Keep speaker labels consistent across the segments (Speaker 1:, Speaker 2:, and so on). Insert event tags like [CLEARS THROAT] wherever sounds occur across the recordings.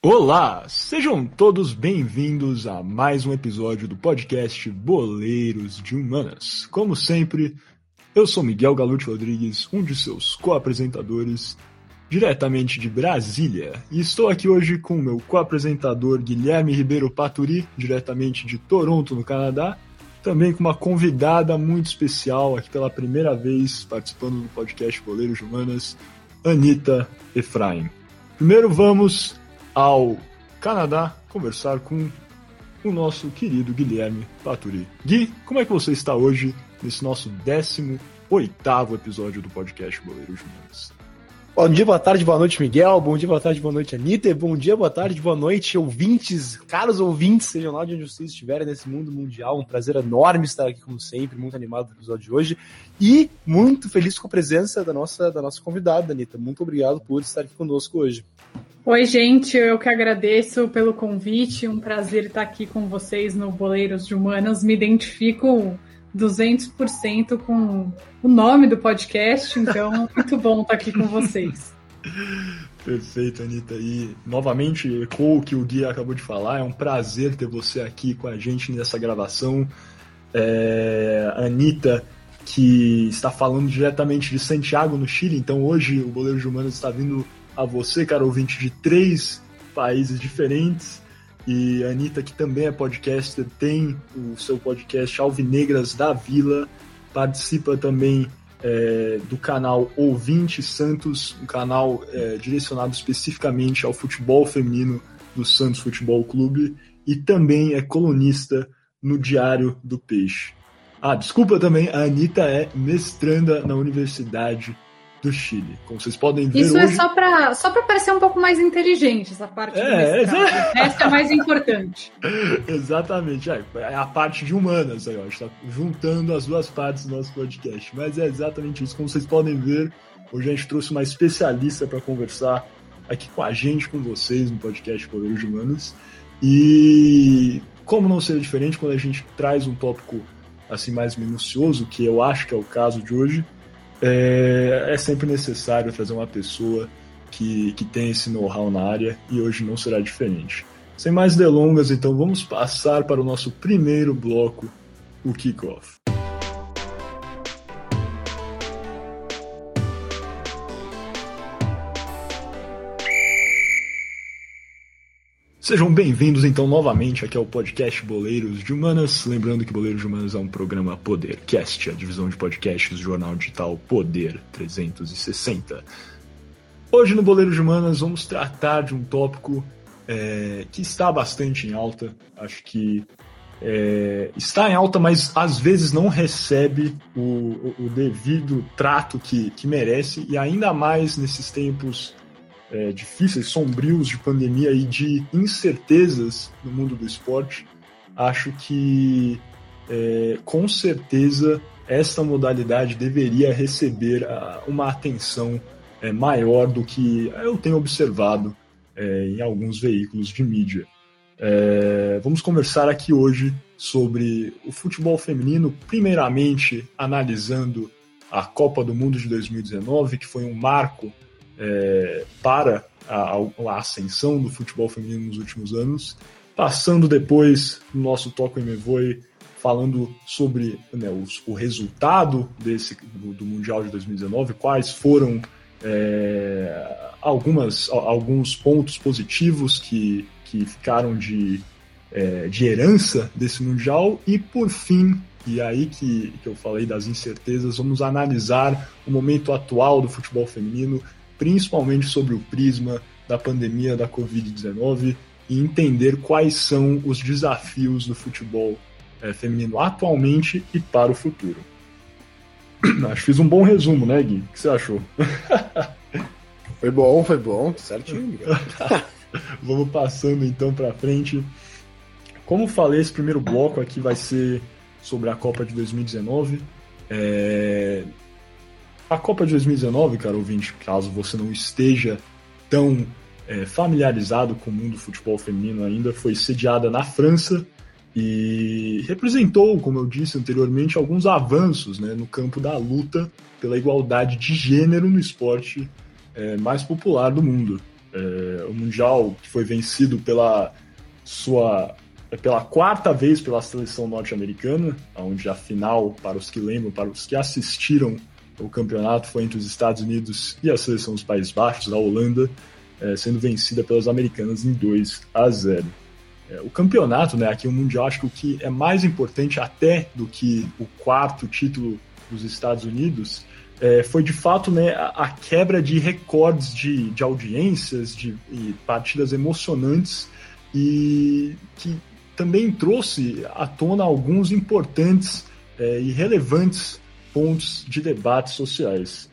Speaker 1: Olá, sejam todos bem-vindos a mais um episódio do podcast Boleiros de Humanas. Como sempre, eu sou Miguel Galute Rodrigues, um de seus co-apresentadores, diretamente de Brasília, e estou aqui hoje com meu co-apresentador Guilherme Ribeiro Paturi, diretamente de Toronto, no Canadá, também com uma convidada muito especial aqui pela primeira vez participando do podcast Boleiros de Humanas, Anitta Efraim. Primeiro vamos ao Canadá conversar com o nosso querido Guilherme Paturi. Gui, como é que você está hoje nesse nosso 18 episódio do podcast Boleiros Humanos?
Speaker 2: Bom dia, boa tarde, boa noite, Miguel. Bom dia, boa tarde, boa noite, Anitta. Bom dia, boa tarde, boa noite, ouvintes, caros ouvintes, sejam lá de onde vocês estiverem nesse mundo mundial. Um prazer enorme estar aqui, como sempre, muito animado no episódio de hoje. E muito feliz com a presença da nossa, da nossa convidada, Anitta. Muito obrigado por estar aqui conosco hoje.
Speaker 3: Oi, gente, eu que agradeço pelo convite. Um prazer estar aqui com vocês no Boleiros de Humanas. Me identifico 200% com o nome do podcast, então [LAUGHS] muito bom estar aqui com vocês.
Speaker 1: Perfeito, Anitta. E novamente ecoou o que o Gui acabou de falar. É um prazer ter você aqui com a gente nessa gravação. É, Anitta, que está falando diretamente de Santiago, no Chile. Então hoje o Boleiro de Humanas está vindo a você, cara ouvinte, de três países diferentes. E a Anitta, que também é podcaster, tem o seu podcast Alvinegras da Vila, participa também é, do canal Ouvinte Santos, um canal é, direcionado especificamente ao futebol feminino do Santos Futebol Clube, e também é colunista no Diário do Peixe. Ah, desculpa também, a Anitta é mestranda na Universidade do Chile. Como vocês podem ver.
Speaker 3: Isso
Speaker 1: é hoje...
Speaker 3: é só para só parecer um pouco mais inteligente, essa parte é, do [LAUGHS] Essa é mais importante. [LAUGHS]
Speaker 1: Exatamente. É, é, a parte de humanas aí, ó. A gente tá juntando as duas partes do nosso podcast. Mas é exatamente isso. Como vocês podem ver, hoje a gente trouxe uma especialista para conversar aqui com a gente, com vocês, no podcast Poderes Humanos. E como não seria diferente quando a gente traz um tópico assim mais minucioso, que eu acho que é o caso de hoje, é, é sempre necessário trazer uma pessoa que, que tem esse know-how na área e hoje não será diferente. Sem mais delongas, então vamos passar para o nosso primeiro bloco, o kickoff. Sejam bem-vindos então novamente aqui ao podcast Boleiros de Humanas. Lembrando que Boleiros de Humanas é um programa Podercast, a divisão de podcasts do jornal digital Poder 360. Hoje no Boleiros de Humanas vamos tratar de um tópico é, que está bastante em alta. Acho que é, está em alta, mas às vezes não recebe o, o, o devido trato que, que merece, e ainda mais nesses tempos é, difíceis, sombrios de pandemia e de incertezas no mundo do esporte, acho que é, com certeza esta modalidade deveria receber a, uma atenção é, maior do que eu tenho observado é, em alguns veículos de mídia. É, vamos conversar aqui hoje sobre o futebol feminino, primeiramente analisando a Copa do Mundo de 2019, que foi um marco é, para a, a, ascensão do futebol feminino nos últimos anos, passando depois no nosso Toco Me Voe falando sobre né, os, o resultado desse do, do, Mundial de 2019, quais foram é, algumas, alguns pontos positivos que, que ficaram de, é, de herança desse Mundial. E, por fim, e aí que, que eu falei das incertezas, vamos analisar o momento atual do futebol feminino, principalmente sobre o prisma da pandemia da Covid-19 e entender quais são os desafios do futebol é, feminino atualmente e para o futuro. [CLEARS THROAT] Acho que fiz um bom resumo, né, Gui? O que você achou? [LAUGHS]
Speaker 2: Foi bom, foi bom, certinho. [LAUGHS]
Speaker 1: Vamos passando então para frente. Como falei, esse primeiro bloco aqui vai ser sobre a Copa de 2019. É... A Copa de 2019, cara ouvinte, caso você não esteja tão é, familiarizado com o mundo do futebol feminino ainda, foi sediada na França e representou, como eu disse anteriormente, alguns avanços né, no campo da luta pela igualdade de gênero no esporte é, mais popular do mundo. É, o Mundial que foi vencido pela sua pela quarta vez pela seleção norte-americana, onde a final, para os que lembram, para os que assistiram o campeonato, foi entre os Estados Unidos e a seleção dos Países Baixos, a Holanda, é, sendo vencida pelas americanas em 2 a 0. É, o campeonato, né, aqui o Mundial, acho que o que é mais importante até do que o quarto título dos Estados Unidos é, foi de fato né, a, a, quebra de recordes de, de audiências, de partidas emocionantes e que também trouxe à tona alguns importantes é, e relevantes pontos de debates sociais.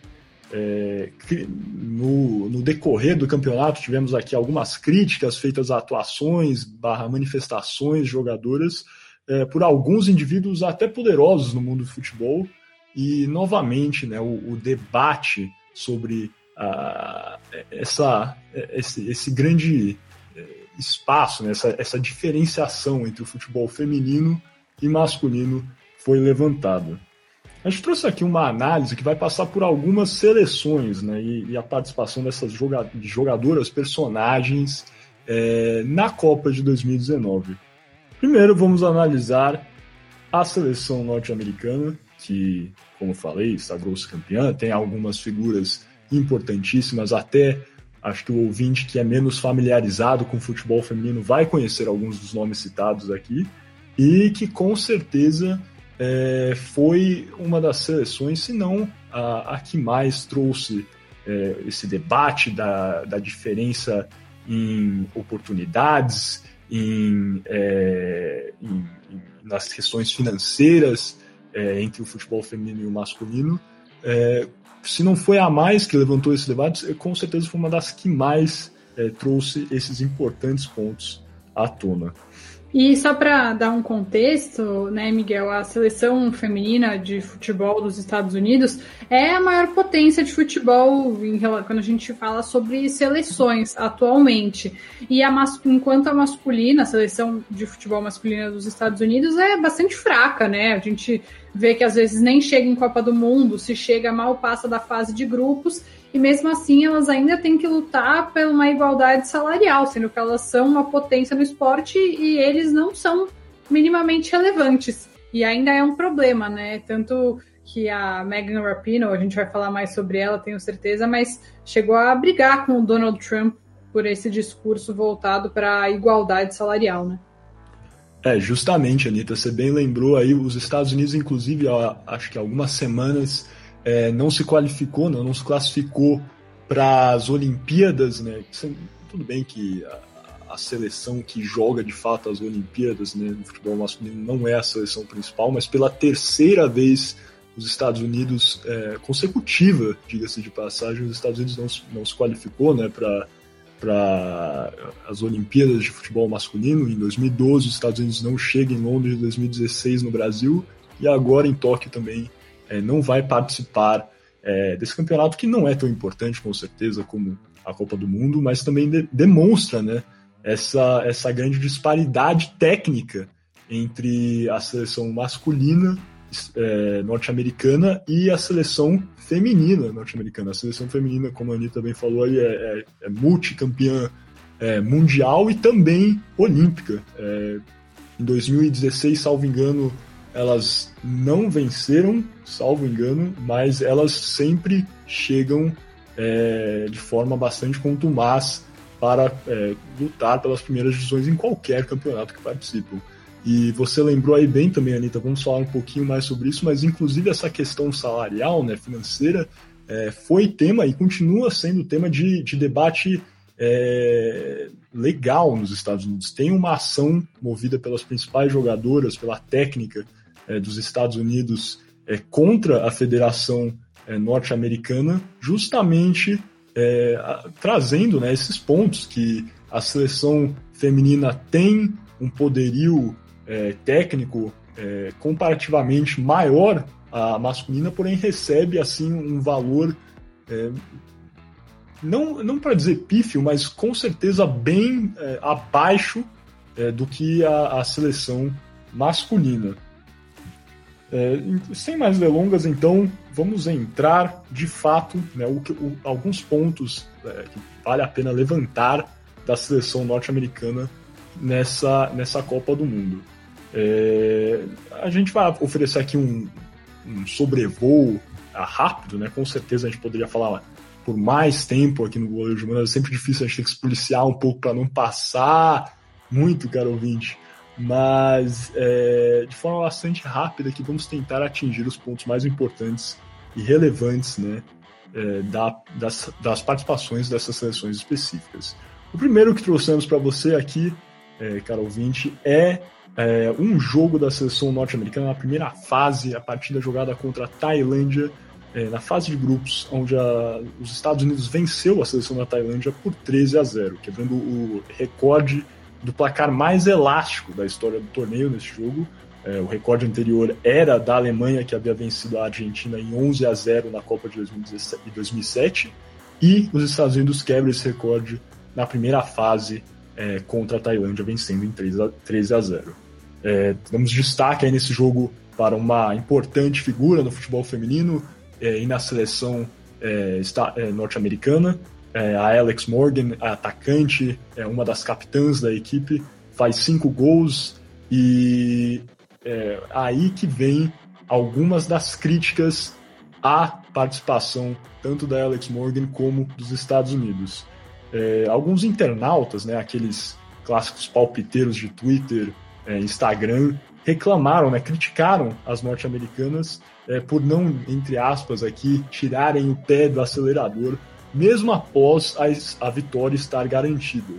Speaker 1: É, no, no, decorrer do campeonato tivemos aqui algumas críticas feitas a atuações barra manifestações jogadoras é, por alguns indivíduos até poderosos no mundo do futebol e novamente né, o, o debate sobre a, essa, esse, esse grande é, espaço, né, essa, essa diferenciação entre o futebol feminino e masculino foi levantado. A gente trouxe aqui uma análise que vai passar por algumas seleções né, e, e a participação dessas jogadoras, personagens é, na Copa de 2019. Primeiro, vamos analisar a seleção norte-americana, que, como falei, sagrou-se campeã, tem algumas figuras importantíssimas, até acho que o ouvinte que é menos familiarizado com futebol feminino vai conhecer alguns dos nomes citados aqui, e que com certeza é, foi uma das seleções, se não a, a que mais trouxe é, esse debate da, da diferença em oportunidades, em, é, em, em nas questões financeiras é, entre o futebol feminino e o masculino. É, se não foi a mais que levantou esse debate, com certeza foi uma das que mais é, trouxe esses importantes pontos à tona.
Speaker 3: E só para dar um contexto, né, Miguel, a seleção feminina de futebol dos Estados Unidos é a maior potência de futebol em, quando a gente fala sobre seleções atualmente. E a, enquanto a masculina, a seleção de futebol masculina dos Estados Unidos é bastante fraca, né? A gente vê que às vezes nem chega em Copa do Mundo, se chega mal passa da fase de grupos e mesmo assim elas ainda têm que lutar por uma igualdade salarial, sendo que elas são uma potência no esporte e eles não são minimamente relevantes. E ainda é um problema, né? Tanto que a Megan Rapinoe, a gente vai falar mais sobre ela, tenho certeza, mas chegou a brigar com o Donald Trump por esse discurso voltado para a igualdade salarial, né?
Speaker 1: É, justamente, Anitta, você bem lembrou aí, os Estados Unidos, inclusive, acho que algumas semanas é, não se qualificou, não, não se classificou para as Olimpíadas, né? Tudo bem que a, a, seleção que joga de fato as Olimpíadas né, no futebol masculino não é a seleção principal, mas pela terceira vez os Estados Unidos, é, consecutiva, diga-se de passagem, os Estados Unidos não, não se qualificou né, para para as Olimpíadas de futebol masculino. Em 2012, os Estados Unidos não chegam em Londres, em 2016 no Brasil e agora em Tóquio também é, não vai participar é, desse campeonato que não é tão importante, com certeza, como a Copa do Mundo, mas também de, demonstra né, essa, essa grande disparidade técnica entre a seleção masculina é, norte-americana e a seleção feminina norte-americana. A seleção feminina, como a Anitta também falou, aí, é, é, é multicampeã é, mundial e também olímpica. É, em 2016, salvo engano, elas não venceram, salvo engano, mas elas sempre chegam é, de forma bastante contumaz para é, lutar pelas primeiras divisões em qualquer campeonato que participam. E você lembrou aí bem também, Anitta, vamos falar um pouquinho mais sobre isso, mas inclusive essa questão salarial, né, financeira, é, foi tema e continua sendo tema de, de debate é, legal nos Estados Unidos. Tem uma ação movida pelas principais jogadoras, pela técnica é, dos Estados Unidos é, contra a Federação é, Norte-Americana, justamente é, a, trazendo né, esses pontos que a seleção feminina tem um poderio é, técnico é, comparativamente maior à masculina, porém recebe assim um valor não, não para dizer pífio, mas com certeza bem abaixo do que a, a seleção masculina. É, sem mais delongas, então, vamos entrar de fato né, o, o, alguns pontos é, que vale a pena levantar da seleção norte-americana nessa, nessa Copa do Mundo. É, a gente vai oferecer aqui um, um sobrevoo ah, rápido, né? Com certeza a gente poderia falar por mais tempo aqui no goleiro de Manas. É sempre difícil a gente ter que se policiar um pouco para não passar muito, caro ouvinte. Mas é, de forma bastante rápida aqui vamos tentar atingir os pontos mais importantes e relevantes né, é, da, das, das participações dessas seleções específicas. O primeiro que trouxemos para você aqui, é, caro ouvinte, é, é, um jogo da seleção norte-americana na primeira fase, a partida jogada contra a Tailândia, é, na fase de grupos, onde a, os Estados Unidos venceu a seleção da Tailândia por 13 a 0, quebrando o recorde do placar mais elástico da história do torneio nesse jogo. É, o recorde anterior era da Alemanha, que havia vencido a Argentina em 11 a 0 na Copa de 2007, e os Estados Unidos quebram esse recorde na primeira fase é, contra a Tailândia, vencendo em 3 a, 13 a 0. É, damos destaque aí nesse jogo para uma importante figura no futebol feminino é, e na seleção é, é, norte-americana, é, a Alex Morgan, a atacante, é uma das capitãs da equipe, faz cinco gols e é aí que vem algumas das críticas à participação tanto da Alex Morgan como dos Estados Unidos. É, alguns internautas, né, aqueles clássicos palpiteiros de Twitter, é, Instagram, reclamaram, né, criticaram as norte-americanas é, por não, entre aspas, aqui, tirarem o pé do acelerador mesmo após a, a vitória estar garantida.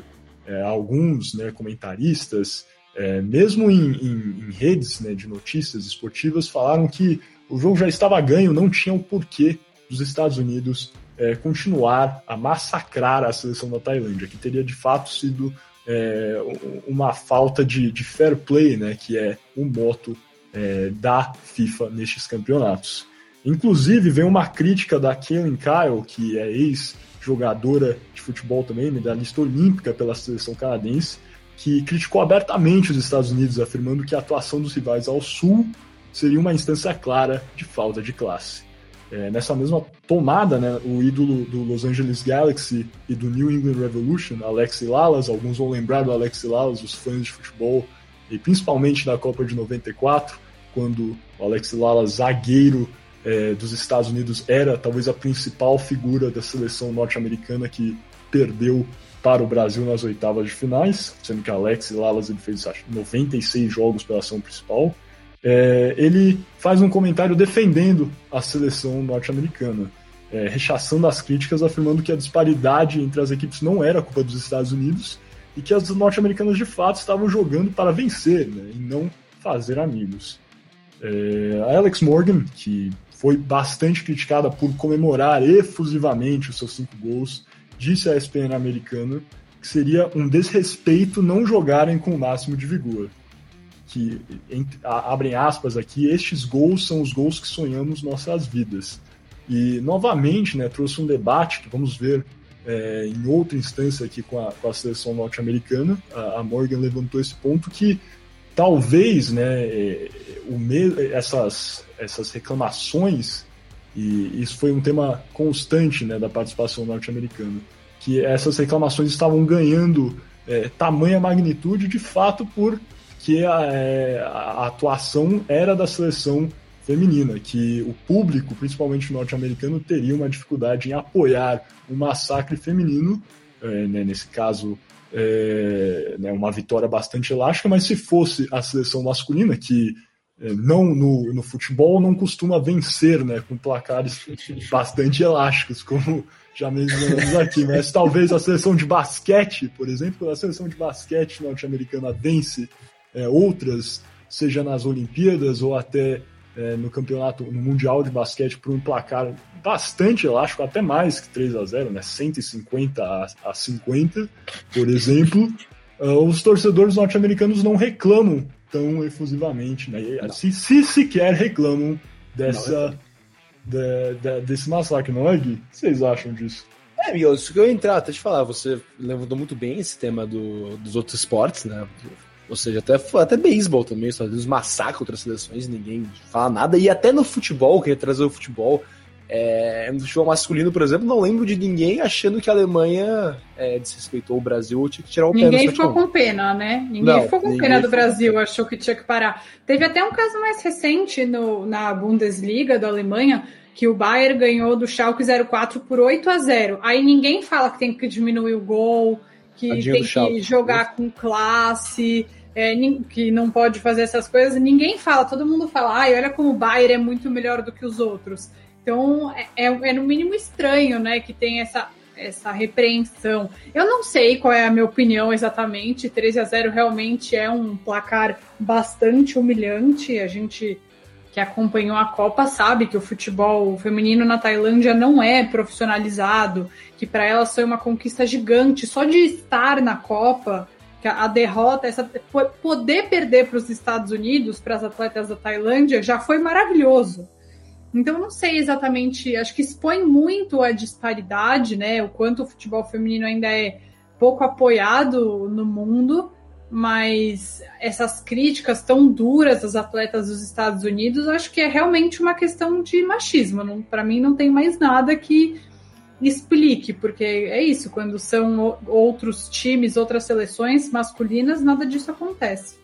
Speaker 1: É, alguns né, comentaristas, é, mesmo em, em, em redes né, de notícias esportivas, falaram que o jogo já estava ganho, não tinha o porquê dos Estados Unidos é, continuar a massacrar a seleção da Tailândia, que teria de fato sido é, uma falta de, de, fair play, né, que é o moto é, da FIFA nestes campeonatos. Inclusive, vem uma crítica da Kaylin Kyle, que é ex-jogadora de futebol também, medalhista olímpica pela seleção canadense, que criticou abertamente os Estados Unidos, afirmando que a atuação dos rivais ao sul seria uma instância clara de falta de classe. É, nessa mesma tomada, né, o ídolo do Los Angeles Galaxy e do New England Revolution, Alex Lalas, alguns vão lembrar do Alex Lalas, os fãs de futebol, e principalmente da Copa de 94, quando o Alex Lalas, zagueiro é, dos Estados Unidos era talvez a principal figura da seleção norte-americana que perdeu para o Brasil nas oitavas de finais, sendo que Alex Lalas ele fez acho, 96 jogos pela ação principal. É, ele faz um comentário defendendo a seleção norte-americana, é, rechaçando as críticas, afirmando que a disparidade entre as equipes não era culpa dos Estados Unidos e que as norte-americanas de fato estavam jogando para vencer né, e não fazer amigos. É, Alex Morgan, que foi bastante criticada por comemorar efusivamente os seus cinco gols, disse à ESPN americana que seria um desrespeito não jogarem com o máximo de vigor. Que, entre, abrem aspas aqui, estes gols são os gols que sonhamos nossas vidas. E, novamente, né, trouxe um debate que vamos ver é, em outra instância aqui com a, com a seleção norte-americana. A, a Morgan levantou esse ponto que talvez né, é, o essas, essas reclamações, e isso foi um tema constante né, da participação norte-americana, que essas reclamações estavam ganhando é, tamanha magnitude de fato porque a, é, a atuação era da seleção feminina, que o público, principalmente norte-americano, teria uma dificuldade em apoiar o massacre feminino, é, né, nesse caso é, né, uma vitória bastante elástica, mas se fosse a seleção masculina, que é, não no, no futebol não costuma vencer né, com placares bastante elásticos, como já mencionamos aqui, mas talvez a seleção de basquete, por exemplo, a seleção de basquete norte-americana vence é, outras, seja nas Olimpíadas ou até é, no campeonato, no Mundial de Basquete, por um placar bastante elástico, até mais que 3 a 0 né? 150 a, a 50, por exemplo. Uh, os torcedores norte-americanos não reclamam tão efusivamente, né? Se, se sequer reclamam dessa, de, de, desse massacre, não é, Gui? O que vocês acham disso?
Speaker 2: É, Miguel, isso que eu ia entrar, até te falar, você levantou muito bem esse tema do, dos outros esportes, né? Ou seja, até, até beisebol também, Estados Unidos massacra outras seleções, ninguém fala nada. E até no futebol, queria trazer o futebol, é, no futebol masculino, por exemplo, não lembro de ninguém achando que a Alemanha é, desrespeitou o Brasil ou tinha que tirar o
Speaker 3: ninguém pé Ninguém ficou com pena, né? Ninguém não, ficou com pena do Brasil, achou que tinha que parar. Teve até um caso mais recente no, na Bundesliga da Alemanha, que o Bayern ganhou do Schalke 04 por 8 a 0. Aí ninguém fala que tem que diminuir o gol, que Tadinho tem que jogar com classe, é, que não pode fazer essas coisas. Ninguém fala, todo mundo fala, ai, olha como o Bayern é muito melhor do que os outros. Então, é, é, é, no mínimo estranho, né, que tem essa, essa repreensão. Eu não sei qual é a minha opinião exatamente. 13 a 0 realmente é um placar bastante humilhante. A gente que acompanhou a Copa sabe que o futebol feminino na Tailândia não é profissionalizado, que para elas foi uma conquista gigante. Só de estar na Copa, a derrota, essa poder perder para os Estados Unidos, para as atletas da Tailândia, já foi maravilhoso. Então, não sei exatamente, acho que expõe muito a disparidade, né? O quanto o futebol feminino ainda é pouco apoiado no mundo, mas essas críticas tão duras às atletas dos Estados Unidos, acho que é realmente uma questão de machismo. Para mim, não tem mais nada que explique, porque é isso, quando são outros times, outras seleções masculinas, nada disso acontece.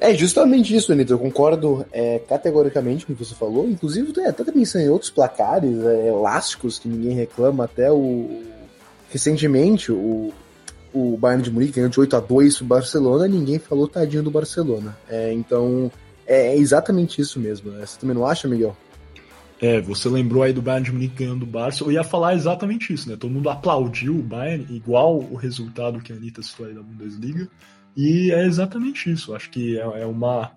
Speaker 2: É justamente isso, Anitta. Eu concordo é, categoricamente com o que você falou. Inclusive, até pensando em outros placares é, elásticos que ninguém reclama. Até o. Recentemente, o, o Bayern de Munique ganhou de 8 a 2 o Barcelona. Ninguém falou tadinho do Barcelona. É, então, é, é exatamente isso mesmo. Né? Você também não acha, Miguel?
Speaker 1: É, você lembrou aí do Bayern de Munique ganhando o Barça. Eu ia falar exatamente isso, né? Todo mundo aplaudiu o Bayern, igual o resultado que a Anitta citou aí da Bundesliga. E é exatamente isso. Acho que é, é uma,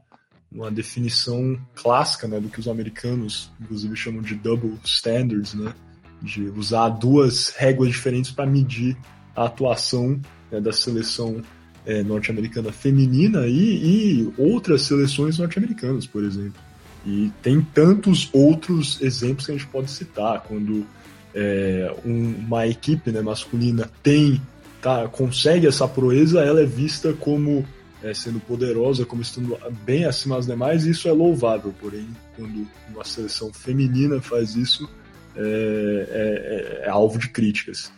Speaker 1: uma definição clássica né, do que os americanos, inclusive, chamam de double standards, né? De usar duas réguas diferentes para medir a atuação né, da seleção é, norte-americana feminina e, e outras seleções norte-americanas, por exemplo. E tem tantos outros exemplos que a gente pode citar, quando é, um, uma equipe né, masculina tem tá, consegue essa proeza, ela é vista como é, sendo poderosa, como estando bem acima das demais, e isso é louvável. Porém, quando uma seleção feminina faz isso, é, é, é alvo de críticas.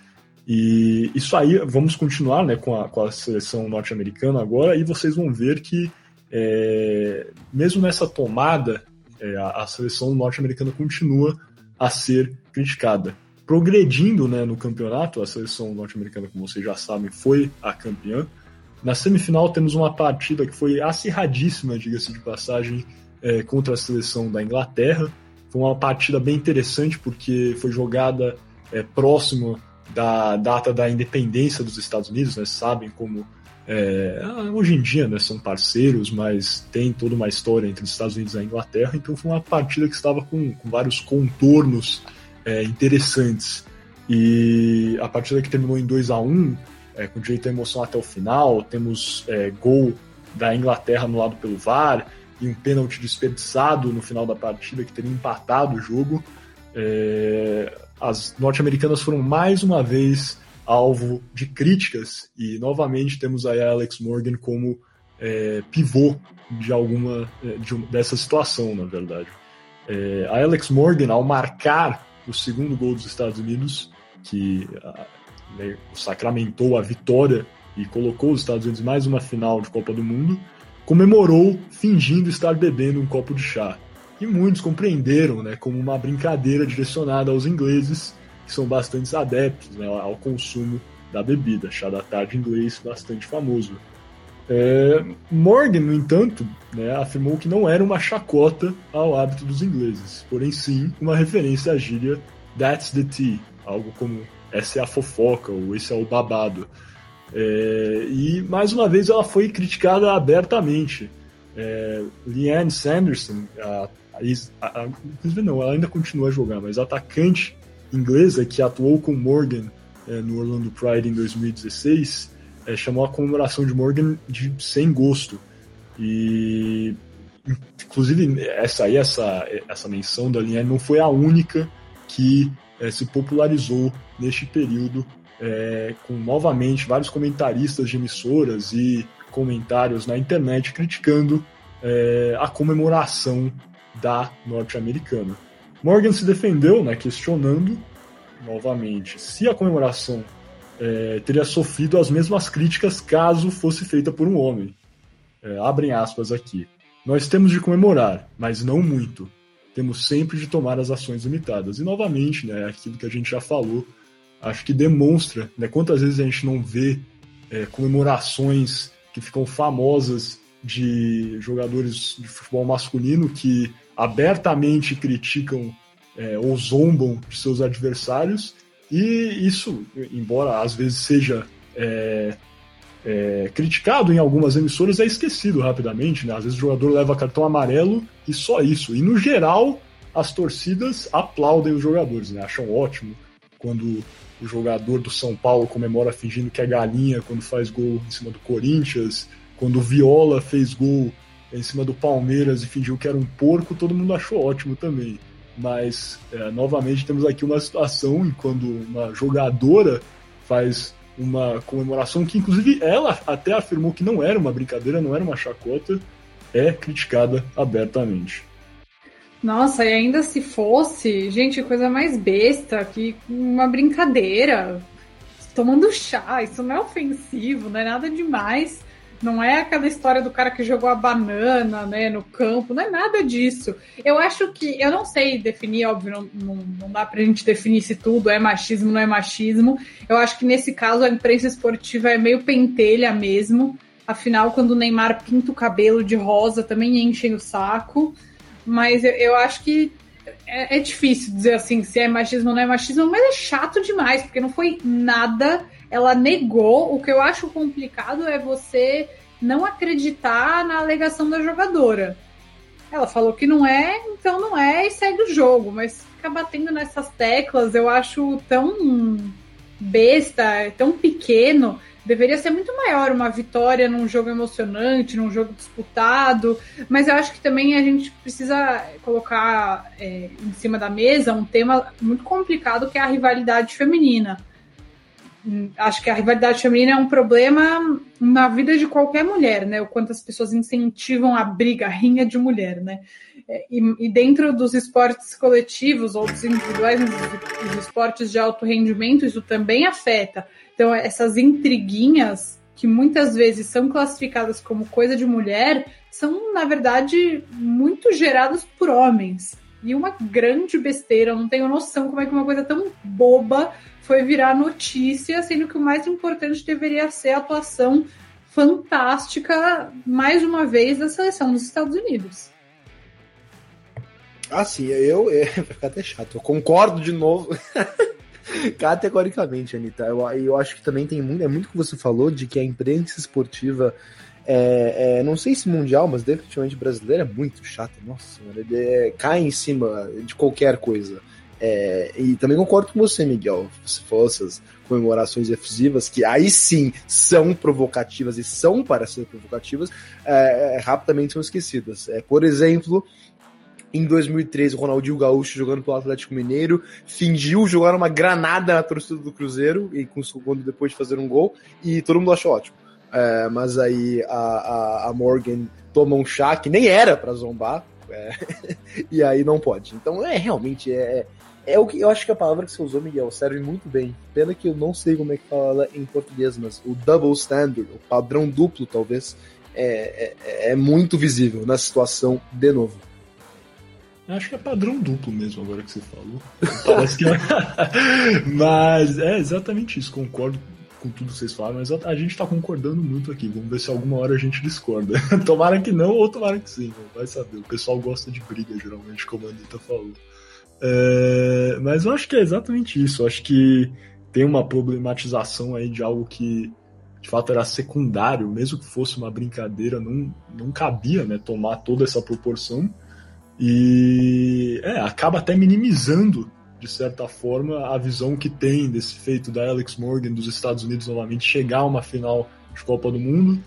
Speaker 1: E isso aí, vamos continuar né, com, a, com a seleção norte-americana agora, e vocês vão ver que, é, mesmo nessa tomada, é, a, seleção norte-americana continua a ser criticada progredindo né, no campeonato. A seleção norte-americana, como vocês já sabem, foi a campeã. Na semifinal temos uma partida que foi acirradíssima, diga-se de passagem, é, contra a seleção da Inglaterra. Foi uma partida bem interessante porque foi jogada é, próximo da data da independência dos Estados Unidos, né? Sabem como é, hoje em dia né, são parceiros, mas tem toda uma história entre os Estados Unidos e a Inglaterra. Então foi uma partida que estava com, com vários contornos é, interessantes. E a partida que terminou em 2 a 1 é, com direito à emoção até o final, temos é, gol da Inglaterra anulado pelo VAR e um pênalti desperdiçado no final da partida que teria empatado o jogo. É, as norte-americanas foram mais uma vez alvo de críticas e novamente temos aí a Alex Morgan como é, pivô de alguma é, de, dessa situação, na verdade. É, a Alex Morgan, ao marcar o segundo gol dos Estados Unidos, que né, sacramentou a vitória e colocou os Estados Unidos mais uma final de Copa do Mundo, comemorou fingindo estar bebendo um copo de chá. E muitos compreenderam né, como uma brincadeira direcionada aos ingleses, que são bastante adeptos né, ao consumo da bebida. Chá da tarde inglês bastante famoso. É, Morgan, no entanto, né, afirmou que não era uma chacota ao hábito dos ingleses, porém sim uma referência à gíria That's the tea, algo como essa é a fofoca ou esse é o babado. É, e mais uma vez ela foi criticada abertamente. É, Leanne Sanderson, a, a, a, não, ela ainda continua a jogar, mas atacante inglesa que atuou com Morgan é, no Orlando Pride em 2016 é, chamou a comemoração de Morgan de sem gosto. E inclusive essa aí, essa, essa menção da linha não foi a única que é, se popularizou neste período é, com novamente vários comentaristas de emissoras e comentários na internet criticando é, a comemoração da norte-americana. Morgan se defendeu, né, questionando novamente se a comemoração é, teria sofrido as mesmas críticas caso fosse feita por um homem. É, abrem aspas aqui. Nós temos de comemorar, mas não muito. Temos sempre de tomar as ações limitadas. E novamente, né, aquilo que a gente já falou, acho que demonstra né, quantas vezes a gente não vê é, comemorações que ficam famosas de jogadores de futebol masculino que abertamente criticam é, ou zombam de seus adversários, e isso, embora às vezes seja é, é, criticado em algumas emissoras, é esquecido rapidamente. Né? Às vezes o jogador leva cartão amarelo e só isso. E no geral, as torcidas aplaudem os jogadores, né? acham ótimo quando o jogador do São Paulo comemora fingindo que é galinha quando faz gol em cima do Corinthians, quando o Viola fez gol em cima do Palmeiras e fingiu que era um porco, todo mundo achou ótimo também. Mas, é, novamente, temos aqui uma situação em quando uma jogadora faz uma comemoração que, inclusive, ela até afirmou que não era uma brincadeira, não era uma chacota, é criticada abertamente.
Speaker 3: Nossa, e ainda se fosse, gente, coisa mais besta que uma brincadeira. Tomando chá, isso não é ofensivo, não é nada demais. Não é aquela história do cara que jogou a banana, né, no campo, não é nada disso. Eu acho que, eu não sei definir, óbvio, não, não, não dá pra gente definir se tudo é machismo, não é machismo. Eu acho que nesse caso a imprensa esportiva é meio pentelha mesmo. Afinal, quando o Neymar pinta o cabelo de rosa, também enchem o saco. Mas eu, eu acho que é, é, difícil dizer assim se é machismo ou não é machismo, mas é chato demais, porque não foi nada. Ela negou. O que eu acho complicado é você não acreditar na alegação da jogadora. Ela falou que não é, então não é e segue o jogo, mas ficar batendo nessas teclas eu acho tão besta, tão pequeno deveria ser muito maior uma vitória num jogo emocionante, num jogo disputado, mas eu acho que também a gente precisa colocar é, em cima da mesa um tema muito complicado que é a rivalidade feminina. Acho que a rivalidade feminina é um problema na vida de qualquer mulher, né? O quanto as pessoas incentivam a briga, a rinha de mulher, né? É, e, e dentro dos esportes coletivos ou dos individuais, dos esportes de alto rendimento, isso também afeta então, essas intriguinhas que muitas vezes são classificadas como coisa de mulher, são, na verdade, muito geradas por homens. E uma grande besteira, eu não tenho noção como é que uma coisa tão boba foi virar notícia, sendo que o mais importante deveria ser a atuação fantástica, mais uma vez, da seleção dos Estados Unidos.
Speaker 2: Ah, sim, eu, vai [LAUGHS] ficar até chato. Eu concordo de novo. [LAUGHS] Categoricamente, Anitta. Eu, eu acho que também tem muito, é muito que você falou de que a imprensa esportiva, é, é, não sei se mundial, mas definitivamente brasileira, é muito chata. Nossa senhora, é, cai em cima de qualquer coisa. É, e também concordo com você, Miguel. Se fosse essas comemorações efusivas, que aí sim são provocativas e são para ser provocativas, é, é rapidamente são esquecidas. É, por exemplo, em 2013, o Ronaldinho Gaúcho jogando pelo Atlético Mineiro, fingiu jogar uma granada na torcida do Cruzeiro, e segundo depois de fazer um gol, e todo mundo achou ótimo. É, mas aí a, a, a, Morgan toma um chá que nem era para zombar, é, [LAUGHS] e aí não pode. Então é realmente é, é o que eu acho que a palavra que você usou, Miguel, serve muito bem. Pena que eu não sei como é que fala em português, mas o double standard, o padrão duplo, talvez, é, é, é muito visível na situação de novo.
Speaker 1: Acho que é padrão duplo mesmo, agora que você falou. Parece que é. [LAUGHS] mas é exatamente isso, concordo com tudo que vocês falaram, mas a gente tá concordando muito aqui. Vamos ver se alguma hora a gente discorda. [LAUGHS] tomara que não, ou tomara que sim, vai saber. O pessoal gosta de briga, geralmente, como a Anitta falou. É... mas eu acho que é exatamente isso. Eu acho que tem uma problematização aí de algo que de fato era secundário, mesmo que fosse uma brincadeira, não, não cabia né, tomar toda essa proporção. E é, acaba até minimizando, de certa forma, a visão que tem desse feito da Alex Morgan dos Estados Unidos novamente chegar a uma final de Copa do Mundo.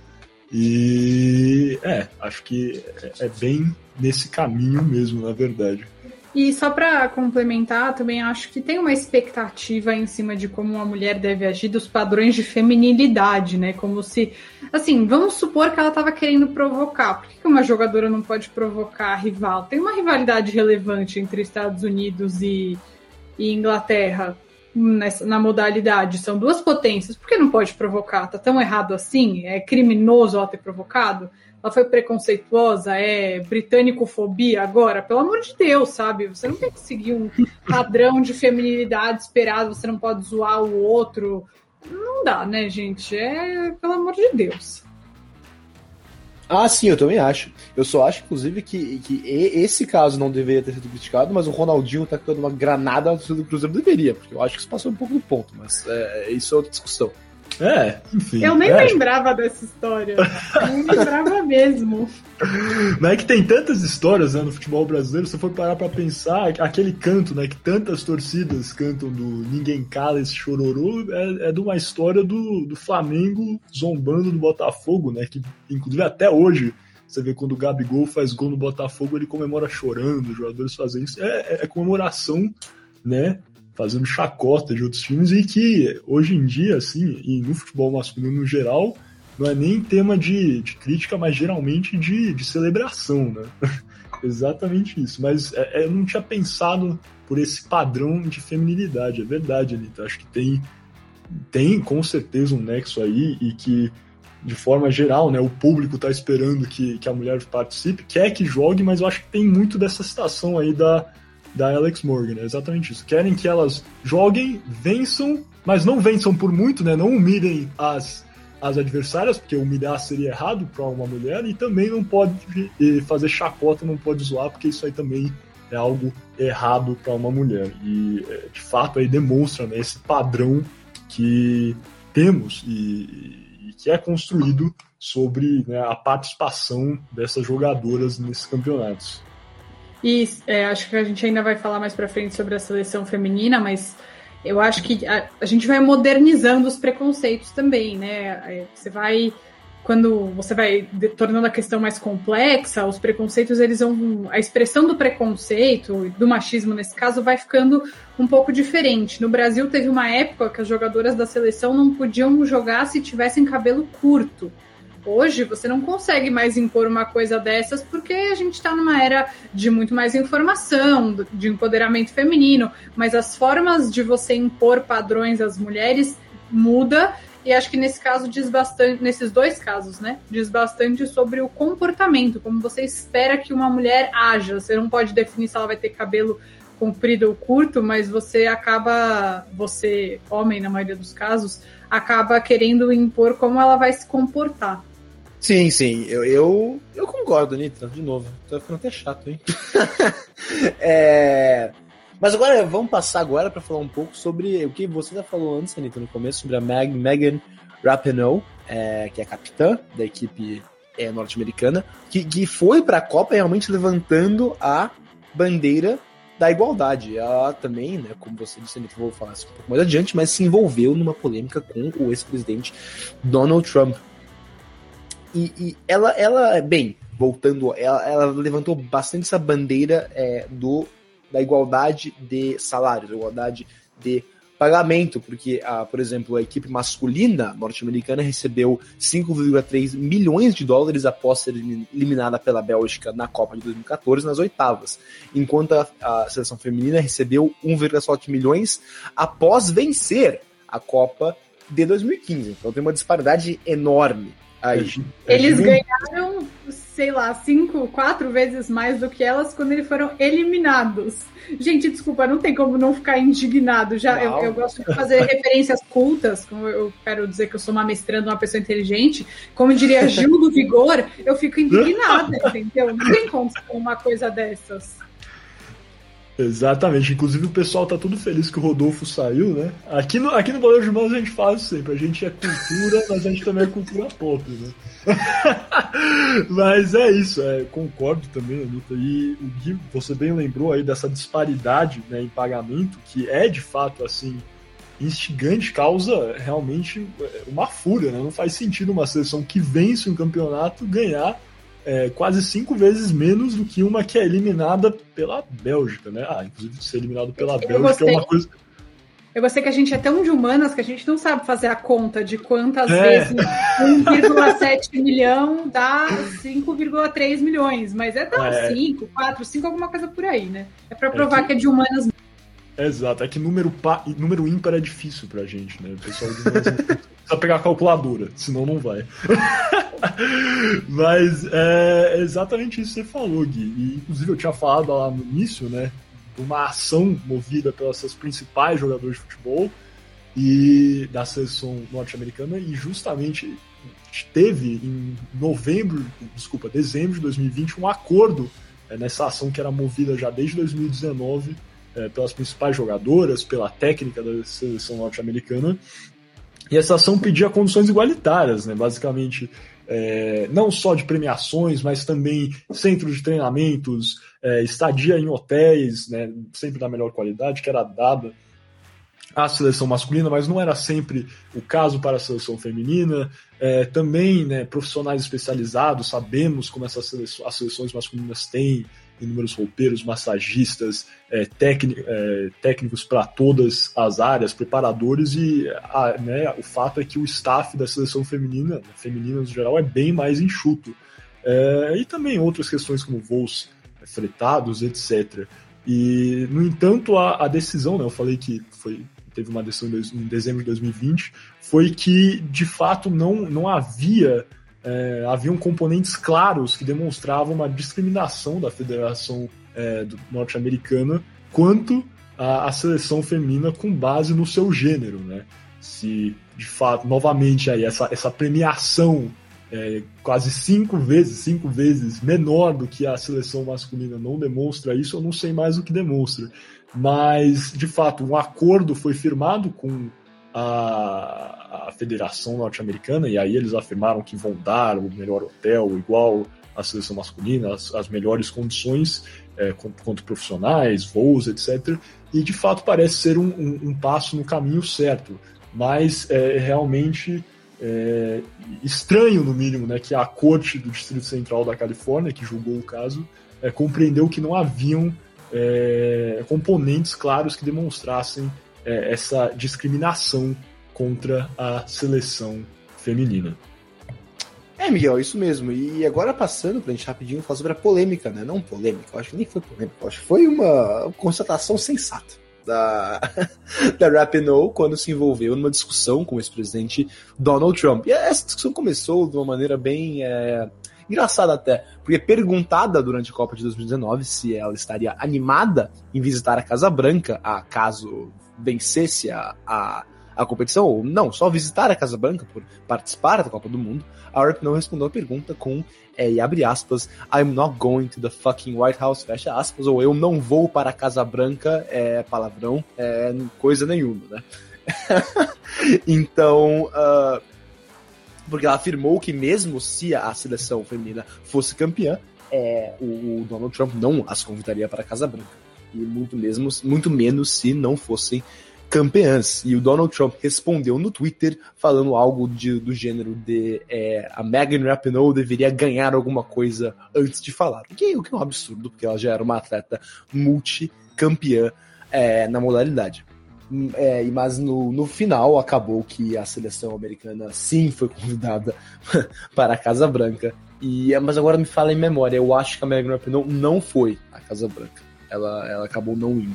Speaker 1: E é, acho que é, é bem nesse caminho mesmo, na verdade.
Speaker 3: E só para complementar, também acho que tem uma expectativa em cima de como uma mulher deve agir dos padrões de feminilidade, né? Como se, assim, vamos supor que ela estava querendo provocar. Por que uma jogadora não pode provocar a rival? Tem uma rivalidade relevante entre Estados Unidos e, e Inglaterra nessa, na modalidade. São duas potências. Por que não pode provocar? Tá tão errado assim? É criminoso ela ter provocado? Ela foi preconceituosa, é britânico-fobia agora, pelo amor de Deus, sabe? Você não tem que seguir um padrão de feminilidade esperado, você não pode zoar o outro. Não dá, né, gente? É pelo amor de Deus.
Speaker 2: Ah, sim, eu também acho. Eu só acho, inclusive, que, que esse caso não deveria ter sido criticado, mas o Ronaldinho tacando uma granada do Cruzeiro deveria, porque eu acho que isso passou um pouco do ponto, mas é, isso é outra discussão.
Speaker 1: É, enfim.
Speaker 3: Eu nem
Speaker 1: é.
Speaker 3: lembrava dessa história. nem lembrava mesmo.
Speaker 1: Não é que tem tantas histórias né, no futebol brasileiro, se for parar pra pensar, aquele canto, né, que tantas torcidas cantam do Ninguém Cala esse chororô, é, é de uma história do, do Flamengo zombando do Botafogo, né, que inclusive até hoje, você vê quando o Gabigol faz gol no Botafogo, ele comemora chorando, os jogadores fazem isso, é, é comemoração, né, fazendo chacota de outros times e que hoje em dia, assim, e no futebol masculino no geral, não é nem tema de, de crítica, mas geralmente de, de celebração, né? [LAUGHS] Exatamente isso. Mas é, é, eu não tinha pensado por esse padrão de feminilidade. É verdade, Anitta. Acho que tem, tem com certeza um nexo aí e que, de forma geral, né, o público está esperando que, que a mulher participe, quer que jogue, mas eu acho que tem muito dessa situação aí da, da Alex Morgan, é exatamente isso. Querem que elas joguem, vençam, mas não vençam por muito, né? Não humilhem as, as adversárias, porque humilhar seria errado para uma mulher, e também não pode fazer chacota, não pode zoar, porque isso aí também é algo errado para uma mulher. E é, de fato aí demonstra né, esse padrão que temos e, e que é construído sobre né, a participação dessas jogadoras nesses campeonatos.
Speaker 3: E é, acho que a gente ainda vai falar mais para frente sobre a seleção feminina, mas eu acho que a, a, gente vai modernizando os preconceitos também, né? É, você vai quando você vai tornando a questão mais complexa, os preconceitos eles vão a expressão do preconceito do machismo nesse caso vai ficando um pouco diferente. No Brasil teve uma época que as jogadoras da seleção não podiam jogar se tivessem cabelo curto. Hoje você não consegue mais impor uma coisa dessas porque a gente está numa era de muito mais informação, de empoderamento feminino, mas as formas de você impor padrões às mulheres muda e acho que nesse caso diz bastante, nesses dois casos, né? Diz bastante sobre o comportamento, como você espera que uma mulher haja. Você não pode definir se ela vai ter cabelo comprido ou curto, mas você acaba, você, homem na maioria dos casos, acaba querendo impor como ela vai se comportar.
Speaker 2: Sim, sim, eu, eu, eu concordo, Anitta, de novo. Tô ficando até chato, hein? [LAUGHS] é... Mas agora vamos passar agora para falar um pouco sobre o que você já falou antes, Anitta, no começo, sobre a Meg, Megan Rapinoe, é, que é a capitã da equipe é, norte-americana, que, que foi para a Copa realmente levantando a bandeira da igualdade. Ela também, né, como você disse, Anitta, vou falar isso um pouco mais adiante, mas se envolveu numa polêmica com o ex-presidente Donald Trump e, e, ela, ela, bem, voltando, ela, ela levantou bastante essa bandeira é, do, da igualdade de salários, igualdade de pagamento, porque, ah, por exemplo, a equipe masculina norte-americana recebeu 5,3 milhões de dólares após ser eliminada pela Bélgica na Copa de 2014 nas oitavas, enquanto a, a seleção feminina recebeu 1,7 milhões após vencer a Copa de 2015. Então tem uma disparidade enorme Aí,
Speaker 3: eles ganharam, sei lá, cinco, quatro vezes mais do que elas quando eles foram eliminados. Gente, desculpa, não tem como não ficar indignado. Já eu, eu, gosto de fazer [LAUGHS] referências cultas, como eu quero dizer que eu sou uma mestranda, uma pessoa inteligente. Como diria Gil do Vigor, eu fico [LAUGHS] indignada, entendeu? Não tem como uma coisa dessas.
Speaker 1: Exatamente, inclusive o pessoal tá tudo feliz que o Rodolfo saiu, né? Aqui no, aqui no Valor de Mãos a gente faz sempre, a gente é cultura, [LAUGHS] mas a gente também é cultura pop, né? [LAUGHS] mas é isso, é, concordo também, Anitta. E o Gui, você bem lembrou aí dessa disparidade né, em pagamento, que é de fato assim, instigante, causa realmente uma fúria, né? Não faz sentido uma seleção que vence um campeonato ganhar é, quase cinco vezes menos do que uma que é eliminada pela Bélgica, né? Ah, inclusive ser eliminado pela Eu Bélgica gostei. é uma coisa.
Speaker 3: Eu gostei que a gente é tão de humanas que a gente não sabe fazer a conta de quantas é. vezes 1,7 [LAUGHS] milhão dá 5,3 milhões, mas é dar é. 5, 4, 5, alguma coisa por aí, né? É para provar é que... que... é de humanas.
Speaker 1: Exato, é que número, pa... número ímpar é difícil pra gente, né? O pessoal de humanas precisa pegar a calculadora, senão não vai. [LAUGHS] mas é exatamente isso que você falou, Gui. E, inclusive eu tinha falado lá no início, né? uma ação movida pelos seus principais jogadores de futebol e da seleção norte-americana e justamente teve em novembro, desculpa, dezembro de 2020 um acordo é, nessa ação que era movida já desde 2019 é, pelas principais jogadoras, pela técnica da seleção norte-americana e essa ação pedia condições igualitárias, né? Basicamente, é, não só de premiações, mas também centros de treinamentos, é, estadia em hotéis, né, sempre da melhor qualidade, que era dada à seleção masculina, mas não era sempre o caso para a seleção feminina. É, também né, profissionais especializados, sabemos como essas seleções, as seleções masculinas têm inúmeros roupeiros, massagistas, é, é, técnicos para todas as áreas, preparadores, e a, né, o fato é que o staff da seleção feminina, feminina no geral, é bem mais enxuto. É, e também outras questões como voos fretados, etc. E, no entanto, a, a decisão, né, eu falei que foi, teve uma decisão em dezembro de 2020, foi que, de fato, não, não havia é, haviam componentes claros que demonstravam uma discriminação da Federação é, Norte-Americana quanto à, à, seleção feminina com base no seu gênero, né? Se de fato, novamente aí essa, essa premiação é, quase cinco vezes, cinco vezes menor do que a seleção masculina não demonstra isso, eu não sei mais o que demonstra. Mas, de fato, um acordo foi firmado com a, a Federação Norte-Americana, e aí eles afirmaram que vão dar o melhor hotel, igual a seleção masculina, as, as melhores condições é, quanto, profissionais, voos, etc. E de fato parece ser um, um, um passo no caminho certo, mas é realmente é, estranho, no mínimo, né, que a corte do Distrito Central da Califórnia, que julgou o caso, é, compreendeu que não haviam é, componentes claros que demonstrassem é, essa discriminação contra a seleção feminina.
Speaker 2: É, Miguel, isso mesmo. E agora passando pra gente rapidinho falar sobre a polêmica, né? Não polêmica, eu acho que nem foi polêmica, eu acho que foi uma constatação sensata da, [LAUGHS] da Rapinoe quando se envolveu numa discussão com o ex-presidente Donald Trump. E essa discussão começou de uma maneira bem é, engraçada até, porque perguntada durante a Copa de 2019 se ela estaria animada em visitar a Casa Branca, a caso vencesse a, a, a competição, ou não, só visitar a Casa Branca por participar da Copa do Mundo, a Earp não respondeu a pergunta com, é, abre aspas, I'm not going to the fucking White House, fecha aspas, ou eu não vou para a Casa Branca, é palavrão, é coisa nenhuma, né? [LAUGHS] então, uh, porque ela afirmou que mesmo se a seleção feminina fosse campeã, é, o, o Donald Trump não as convidaria para a Casa Branca e muito mesmo, muito menos se não fossem campeãs. E o Donald Trump respondeu no Twitter falando algo de, do gênero de é, a Megan Rapinoe deveria ganhar alguma coisa antes de falar. O que, o que é um absurdo, porque ela já era uma atleta multicampeã é, na modalidade. É, mas no, no final acabou que a seleção americana sim foi convidada [LAUGHS] para a Casa Branca. E, mas agora me fala em memória, eu acho que a Megan Rapinoe não foi à Casa Branca ela, ela acabou não indo.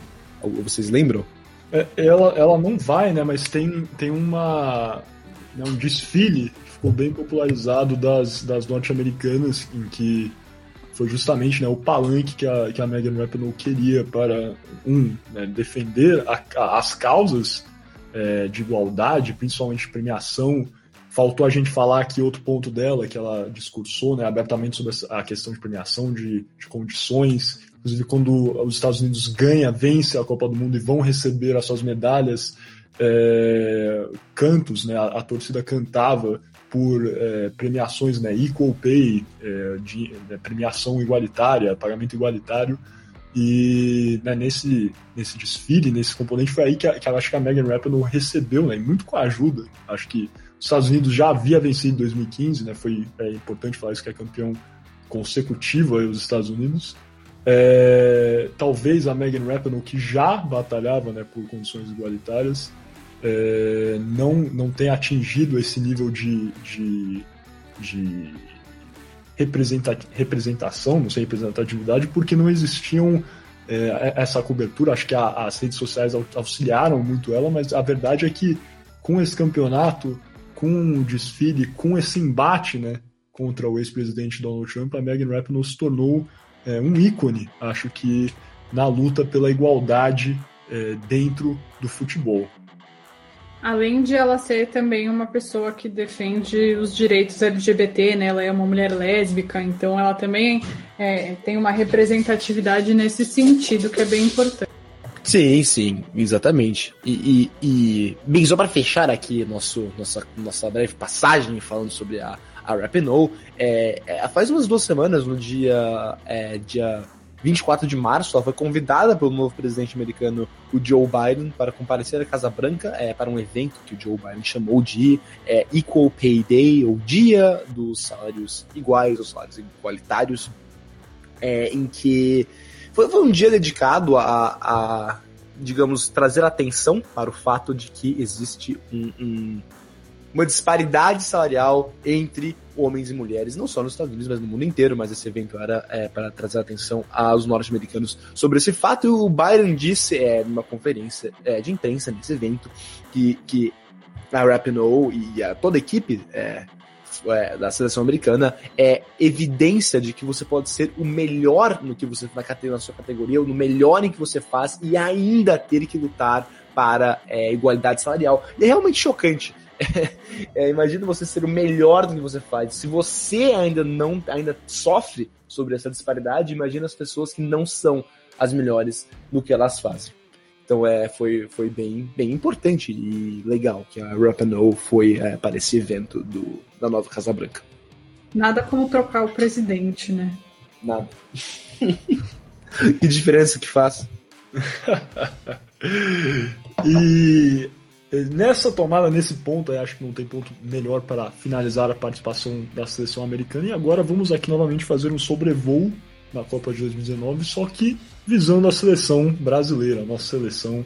Speaker 2: Vocês lembram?
Speaker 1: É, ela, ela não vai, né? Mas tem, tem uma, né, um desfile que ficou bem popularizado das, das norte-americanas, em que foi justamente né, o palanque que a, que a Megan Rapinoe queria para, um, né, defender a, a, as causas é, de igualdade, principalmente premiação. Faltou a gente falar aqui outro ponto dela, que ela discursou né, abertamente sobre a questão de premiação, de, de condições Inclusive, quando os Estados Unidos ganha, vence a Copa do Mundo e vão receber as suas medalhas, é, cantos, né? A, a, torcida cantava por é, premiações, né? Equal pay, é, de, né? premiação igualitária, pagamento igualitário. E né, nesse, nesse desfile, nesse componente, foi aí que, a, que acho que a Megan Rapinoe recebeu, né, muito com a ajuda. Acho que os Estados Unidos já havia vencido em 2015, né, foi é importante falar isso, que é campeão consecutiva aos Estados Unidos. É, talvez a Megan Rapinoe, que já batalhava né, por condições igualitárias, é, não, não tenha atingido esse nível de, de, de representa, representação, não sei, representatividade, porque não existiam é, essa cobertura. Acho que a, as redes sociais auxiliaram muito ela, mas a verdade é que com esse campeonato, com o desfile, com esse embate né, contra o ex-presidente Donald Trump, a Megan Rapinoe se tornou é, um ícone, acho que, na luta pela igualdade é, dentro do futebol.
Speaker 3: Além de ela ser também uma pessoa que defende os direitos LGBT, né? Ela é uma mulher lésbica, então ela também é, tem uma representatividade nesse sentido que é bem importante.
Speaker 2: Sim, sim, exatamente. E, e, e bem, só para fechar aqui nosso, nossa, nossa breve passagem falando sobre a, a Rapinoe, é, é, faz umas duas semanas, no dia, é, dia 24 de março, ela foi convidada pelo novo presidente americano, o Joe Biden, para comparecer à Casa Branca é, para um evento que o Joe Biden chamou de é, Equal Pay Day, ou Dia dos Salários Iguais, ou Salários Igualitários, é, em que foi, foi, um dia dedicado a, a, digamos, trazer atenção para o fato de que existe um, um uma disparidade salarial entre homens e mulheres, não só nos Estados Unidos, mas no mundo inteiro. Mas esse evento era é, para trazer atenção aos norte-americanos sobre esse fato. E o Biden disse é, numa conferência é, de imprensa nesse evento que, que a Rapinoe e a, toda a equipe é, é, da seleção americana é evidência de que você pode ser o melhor no que você na, na sua categoria, ou no melhor em que você faz e ainda ter que lutar para é, igualdade salarial. E é realmente chocante é, imagina você ser o melhor do que você faz. Se você ainda não ainda sofre sobre essa disparidade, imagina as pessoas que não são as melhores no que elas fazem. Então é, foi, foi bem, bem importante e legal que a Rapinoe foi é, para esse evento do, da nova Casa Branca.
Speaker 3: Nada como trocar o presidente, né?
Speaker 2: Nada. [LAUGHS] que diferença que faz. [LAUGHS]
Speaker 1: e Nessa tomada, nesse ponto, acho que não tem ponto melhor para finalizar a participação da seleção americana. E agora vamos aqui novamente fazer um sobrevoo na Copa de 2019, só que visando a seleção brasileira, a nossa seleção,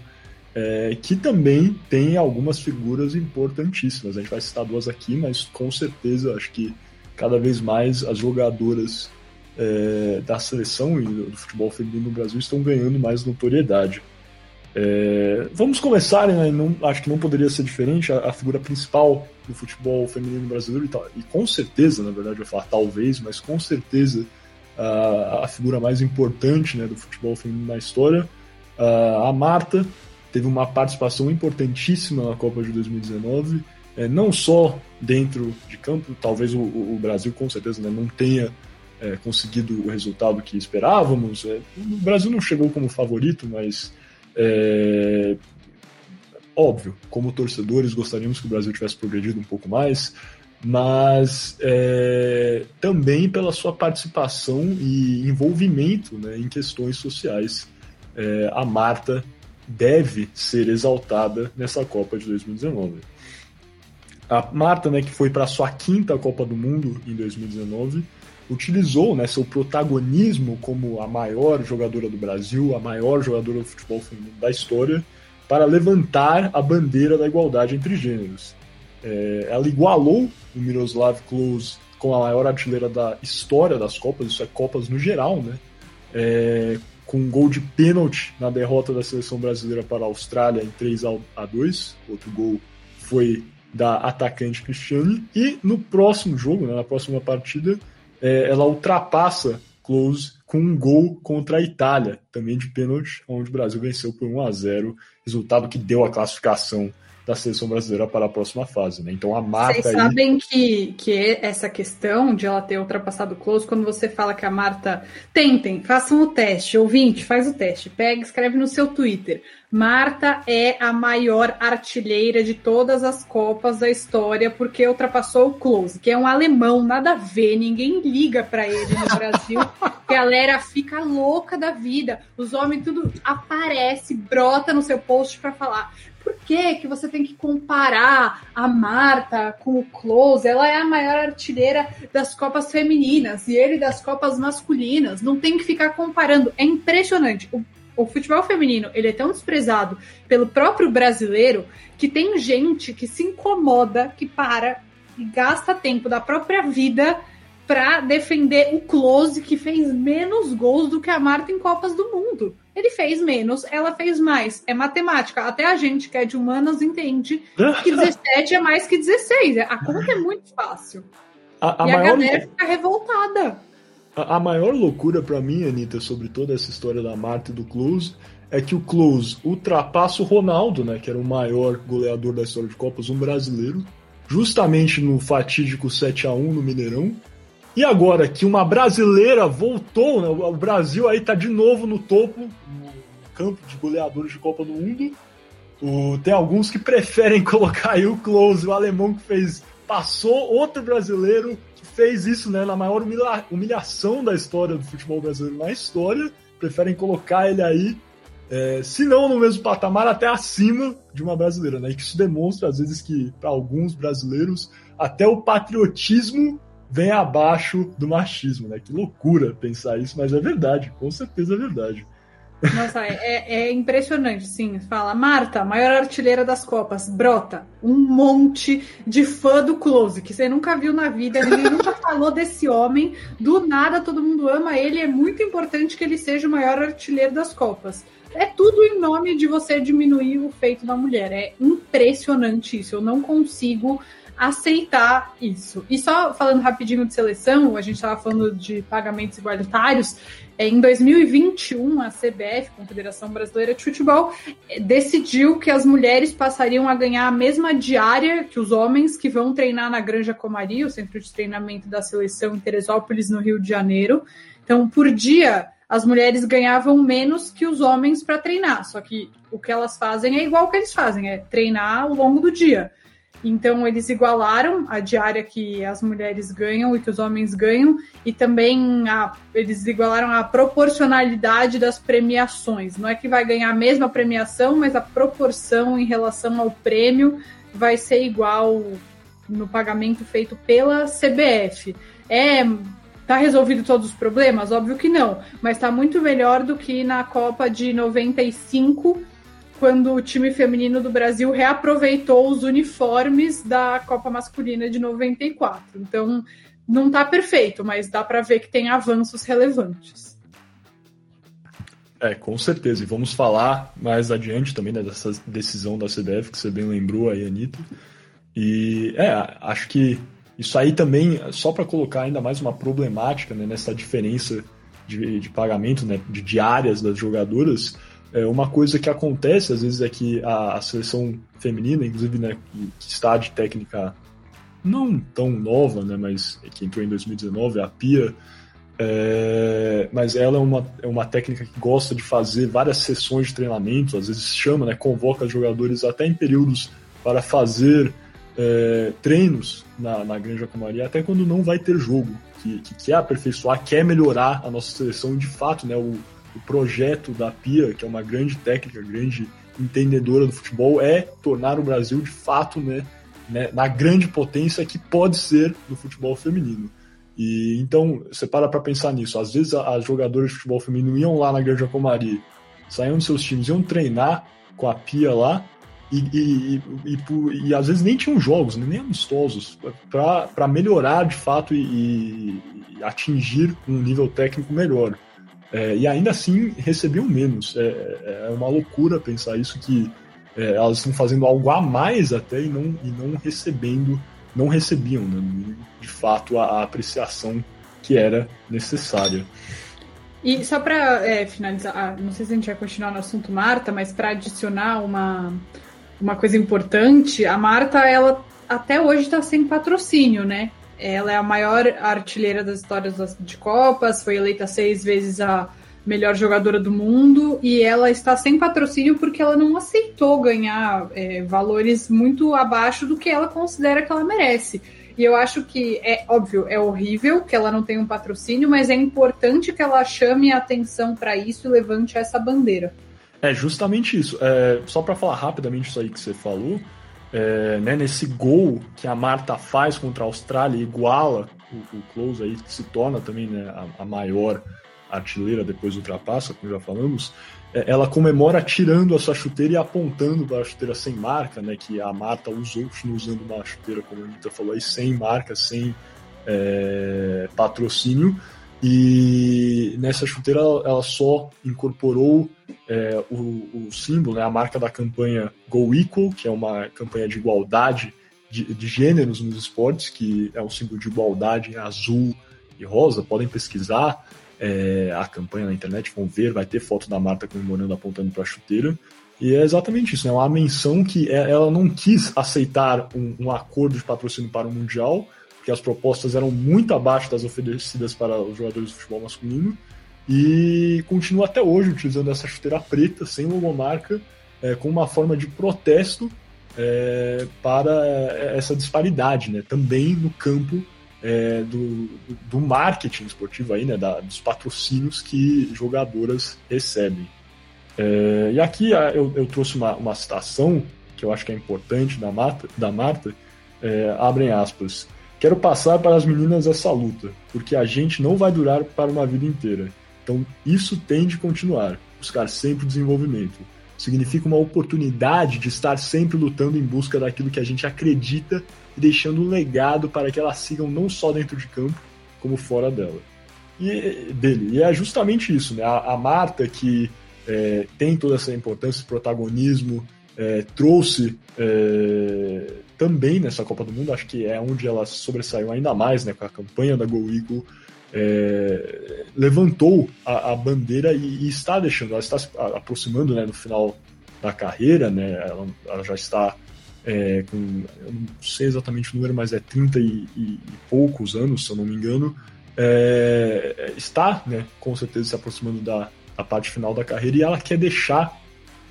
Speaker 1: é, que também tem algumas figuras importantíssimas. A gente vai citar duas aqui, mas com certeza acho que cada vez mais as jogadoras é, da seleção e do futebol feminino no Brasil estão ganhando mais notoriedade. É, vamos começar, né? Não, acho que não poderia ser diferente. A, a, figura principal do futebol feminino brasileiro, e, e com certeza, na verdade, eu vou falar talvez, mas com certeza a, a figura mais importante né, do futebol feminino na história. A, a Marta teve uma participação importantíssima na Copa de 2019, é, não só dentro de campo, talvez o, o Brasil com certeza né, não tenha é, conseguido o resultado que esperávamos. É, o Brasil não chegou como favorito, mas é... Óbvio, como torcedores, gostaríamos que o Brasil tivesse progredido um pouco mais, mas é... também pela sua participação e envolvimento né, em questões sociais. É... a Marta deve ser exaltada nessa Copa de 2019. A Marta, né, que foi para sua quinta Copa do Mundo em 2019, utilizou né, seu protagonismo como a maior jogadora do Brasil, a maior jogadora do futebol feminino da história, para levantar a bandeira da igualdade entre gêneros. É, ela igualou o Miroslav Klose com a maior artilheira da história das Copas, isso é Copas no geral, né? É, com um gol de pênalti na derrota da seleção brasileira para a Austrália em 3 a 2. Outro gol foi da atacante Cristiane. E no próximo jogo, né, na próxima partida, é, ela ultrapassa Close com um gol contra a Itália, também de pênalti, onde o Brasil venceu por 1 a 0 resultado que deu a classificação da seleção brasileira para a próxima fase, né? Então a Marta.
Speaker 3: Vocês sabem que, que essa questão de ela ter ultrapassado o close, quando você fala que a Marta. Tentem, façam o teste, ouvinte, faz o teste, pega, escreve no seu Twitter. Marta é a maior artilheira de todas as Copas da história, porque ultrapassou o Close, que é um alemão, nada a ver, ninguém liga para ele no Brasil. a [LAUGHS] galera fica louca da vida. Os homens tudo aparece, brota no seu post para falar por que, que você tem que comparar a Marta com o Close? Ela é a maior artilheira das Copas femininas e ele das Copas masculinas. Não tem que ficar comparando. É impressionante. O, o futebol feminino ele é tão desprezado pelo próprio brasileiro que tem gente que se incomoda, que para e gasta tempo da própria vida para defender o Close, que fez menos gols do que a Marta em Copas do Mundo. Ele fez menos, ela fez mais. É matemática. Até a gente que é de humanas entende que [LAUGHS] 17 é mais que 16. A conta é muito fácil. A, a e maior... a galera fica revoltada.
Speaker 1: A, a maior loucura para mim, Anitta, sobre toda essa história da Marta e do Close é que o Close ultrapassa o Ronaldo, né, que era o maior goleador da história de Copas, um brasileiro, justamente no fatídico 7 a 1 no Mineirão. E agora que uma brasileira voltou, né? o Brasil aí tá de novo no topo, no campo de goleadores de Copa do Mundo. O, tem alguns que preferem [LAUGHS] colocar aí o Close, o alemão que fez. Passou outro brasileiro que fez isso né, na maior humilha, humilhação da história do futebol brasileiro na história. Preferem colocar ele aí, é, se não no mesmo patamar, até acima de uma brasileira. Né? E que isso demonstra, às vezes, que para alguns brasileiros, até o patriotismo vem abaixo do machismo, né? Que loucura pensar isso, mas é verdade, com certeza é verdade.
Speaker 3: Nossa, é, é, impressionante, sim. Fala, Marta, maior artilheira das Copas, brota um monte de fã do Close, que você nunca viu na vida, ninguém nunca [LAUGHS] falou desse homem. Do nada, todo mundo ama ele, é muito importante que ele seja o maior artilheiro das Copas. É tudo em nome de você diminuir o feito da mulher. É impressionante isso. Eu não consigo aceitar isso. E só falando rapidinho de seleção, a gente estava falando de pagamentos igualitários. É, em 2021, a CBF, Confederação Brasileira de Futebol, é, decidiu que as mulheres passariam a ganhar a mesma diária que os homens que vão treinar na Granja Comari, o centro de treinamento da seleção em Teresópolis, no Rio de Janeiro. Então, por dia, as mulheres ganhavam menos que os homens para treinar. Só que o que elas fazem é igual que eles fazem, é treinar ao longo do dia. Então, eles igualaram a diária que as mulheres ganham e que os homens ganham, e também a, eles igualaram a proporcionalidade das premiações. Não é que vai ganhar a mesma premiação, mas a proporção em relação ao prêmio vai ser igual no pagamento feito pela CBF. É. Tá resolvido todos os problemas? Óbvio que não, mas está muito melhor do que na Copa de 95, quando o time feminino do Brasil reaproveitou os uniformes da Copa Masculina de 94. Então, não está perfeito, mas dá para ver que tem avanços relevantes.
Speaker 1: É, com certeza. E vamos falar mais adiante também né, dessa decisão da CBF, que você bem lembrou aí, Anitta. E é, acho que isso aí também, só para colocar ainda mais uma problemática né, nessa diferença de, de pagamento, né, de diárias das jogadoras, é, uma coisa que acontece às vezes é que a, a seleção feminina, inclusive, né, que, que, está de técnica não tão nova, né, mas que entrou em 2019, a Pia, é, mas ela é uma, é uma técnica que gosta de fazer várias sessões de treinamento, às vezes chama, né, convoca jogadores até em períodos para fazer é, treinos na, na Granja Comaria, até quando não vai ter jogo, que, que quer aperfeiçoar, quer melhorar a nossa seleção de fato, né, o, o projeto da Pia, que é uma grande técnica, grande entendedora do futebol, é tornar o Brasil de fato né, né, na grande potência que pode ser no futebol feminino. E então você para para pensar nisso. Às vezes as jogadoras de futebol feminino iam lá na Granja Comari, saíam dos seus times, iam treinar com a Pia lá. E, e, e, e, e às vezes nem tinham jogos, nem amistosos, para melhorar de fato e, atingir um nível técnico melhor. É, e ainda assim recebiam menos. É, é uma loucura pensar isso, que é, elas estão fazendo algo a mais até e não, e não recebendo, não recebiam, né, de fato, a, a, apreciação que era necessária.
Speaker 3: E só para é, finalizar, ah, não sei se a gente vai continuar no assunto Marta, mas para adicionar uma, uma coisa importante, a Marta, ela até hoje está sem patrocínio, né? Ela é a maior artilheira das histórias de Copas, foi eleita seis vezes a melhor jogadora do mundo e ela está sem patrocínio porque ela não aceitou ganhar é, valores muito abaixo do que ela considera que ela merece. E eu acho que é óbvio, é horrível que ela não tenha um patrocínio, mas é importante que ela chame a atenção para isso e levante essa bandeira.
Speaker 1: É justamente isso. É, só para falar rapidamente isso aí que você falou, é, né, nesse gol que a Marta faz contra a Austrália iguala o, o Close aí, que se torna também né, a, a, maior artilheira depois ultrapassa, como já falamos, é, ela comemora tirando a sua chuteira e apontando para a chuteira sem marca, né, que a Marta usou, usando uma chuteira, como a Anitta falou aí, sem marca, sem é, patrocínio, e nessa chuteira ela só incorporou é, o, o, símbolo, né, a marca da campanha Go Equal, que é uma campanha de igualdade de, de, gêneros nos esportes, que é um símbolo de igualdade azul e rosa. Podem pesquisar é, a campanha na internet, vão ver, vai ter foto da Marta comemorando, apontando para a chuteira. E é exatamente isso, é né, uma menção que é, ela não quis aceitar um, um acordo de patrocínio para o Mundial, porque as propostas eram muito abaixo das oferecidas para os jogadores de futebol masculino, e continua até hoje utilizando essa chuteira preta, sem logomarca, é, como uma forma de protesto é, para essa disparidade, né? também no campo é, do, do, marketing esportivo, aí, né? Da, dos patrocínios que jogadoras recebem. É, e aqui eu, eu trouxe uma, uma, citação que eu acho que é importante da Marta, da Marta é, abrem aspas. Quero passar para as meninas essa luta, porque a gente não vai durar para uma vida inteira. Então, isso tem de continuar, buscar sempre desenvolvimento. Significa uma oportunidade de estar sempre lutando em busca daquilo que a gente acredita e deixando um legado para que elas sigam não só dentro de campo, como fora dela. E, dele. E é justamente isso, né? A, a Marta, que é, tem toda essa importância, esse protagonismo, é, trouxe é, também nessa Copa do Mundo, acho que é onde ela sobressaiu ainda mais, né, com a campanha da Go Eagle, é, levantou a, a bandeira e, e, está deixando, ela está se aproximando né, no final da carreira, né, ela, ela já está é, com, eu não sei exatamente o número, mas é 30 e, e, e poucos anos, se eu não me engano, é, está, né, com certeza se aproximando da, da parte final da carreira e ela quer deixar,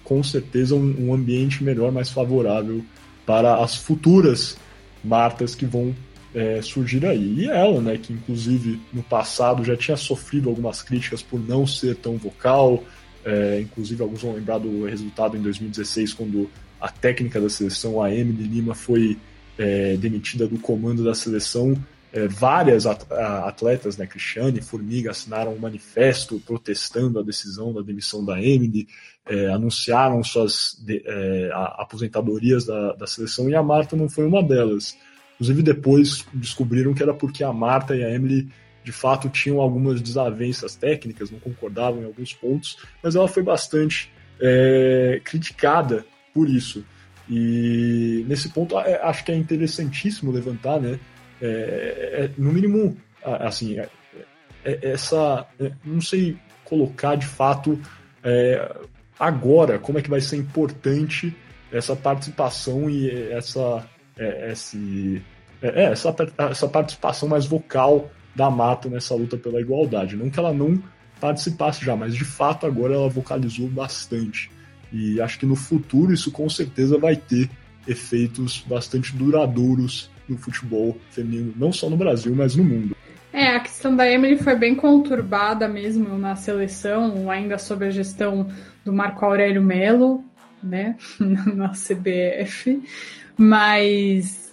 Speaker 1: com certeza, um, um ambiente melhor, mais favorável para as futuras Martas que vão é, surgir aí. E ela, né, que inclusive no passado já tinha sofrido algumas críticas por não ser tão vocal, é, inclusive alguns vão lembrar do resultado em 2016, quando a técnica da seleção, a Emily Lima, foi é, demitida do comando da seleção. É, várias atletas, né, Cristiane Formiga, assinaram um manifesto protestando a decisão da demissão da Emily é, anunciaram suas de, é, aposentadorias da, da seleção e a Marta não foi uma delas. Inclusive, depois descobriram que era porque a Marta e a Emily de fato tinham algumas desavenças técnicas, não concordavam em alguns pontos, mas ela foi bastante é, criticada por isso. E nesse ponto é, acho que é interessantíssimo levantar, né? É, é, no mínimo, assim, é, essa, não sei colocar de fato agora como é que vai ser importante essa participação e essa é, esse, é, é, essa, essa participação mais vocal da Mata nessa luta pela igualdade. Não que ela não participasse já, mas de fato agora ela vocalizou bastante. E acho que no futuro isso com certeza vai ter efeitos bastante duradouros no futebol feminino, não só no Brasil, mas no mundo.
Speaker 3: É, a questão da Emily foi bem conturbada mesmo na seleção, ainda sob a gestão do Marco Aurélio Melo, né, [LAUGHS] na CBF, mas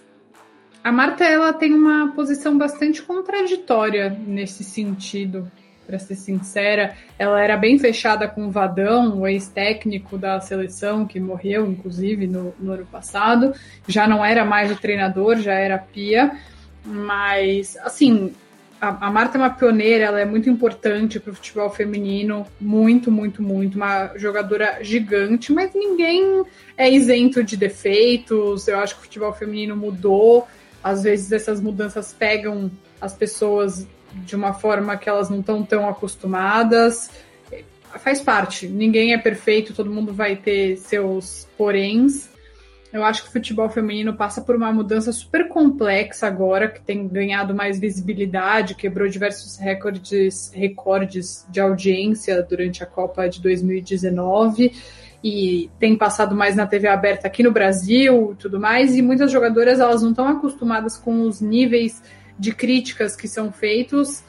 Speaker 3: a Marta ela tem uma posição bastante contraditória nesse sentido, para ser sincera. Ela era bem fechada com o Vadão, o ex-técnico da seleção, que morreu, inclusive, no, no ano passado. Já não era mais o treinador, já era Pia. Mas, assim, a, a Marta é uma pioneira, ela é muito importante para o futebol feminino, muito, muito, muito, uma jogadora gigante, mas ninguém é isento de defeitos. Eu acho que o futebol feminino mudou, às vezes essas mudanças pegam as pessoas de uma forma que elas não estão tão acostumadas. Faz parte, ninguém é perfeito, todo mundo vai ter seus poréns. Eu acho que o futebol feminino passa por uma mudança super complexa agora, que tem ganhado mais visibilidade, quebrou diversos recordes, recordes de audiência durante a Copa de 2019 e tem passado mais na TV aberta aqui no Brasil tudo mais, e muitas jogadoras elas não estão acostumadas com os níveis de críticas que são feitos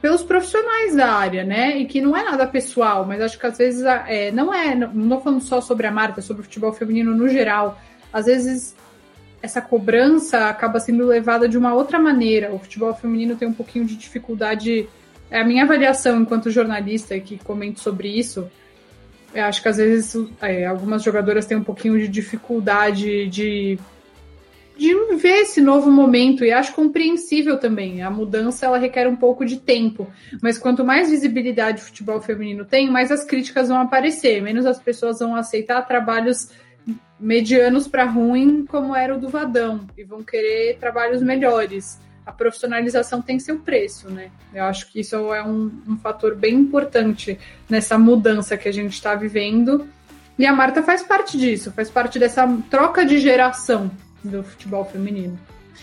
Speaker 3: pelos profissionais da área, né? E que não é nada pessoal, mas acho que às vezes é, não é, não estou falando só sobre a Marta, sobre o futebol feminino no geral. Às vezes essa cobrança acaba sendo levada de uma outra maneira. O futebol feminino tem um pouquinho de dificuldade. É a minha avaliação enquanto jornalista que comento sobre isso. Eu acho que às vezes é, algumas jogadoras têm um pouquinho de dificuldade de de ver esse novo momento e acho compreensível também. A mudança ela requer um pouco de tempo, mas quanto mais visibilidade o futebol feminino tem, mais as críticas vão aparecer, menos as pessoas vão aceitar trabalhos medianos para ruim, como era o do Vadão, e vão querer trabalhos melhores. A profissionalização tem seu preço, né? Eu acho que isso é um, um fator bem importante nessa mudança que a gente está vivendo. E a Marta faz parte disso, faz parte dessa troca de geração do futebol feminino.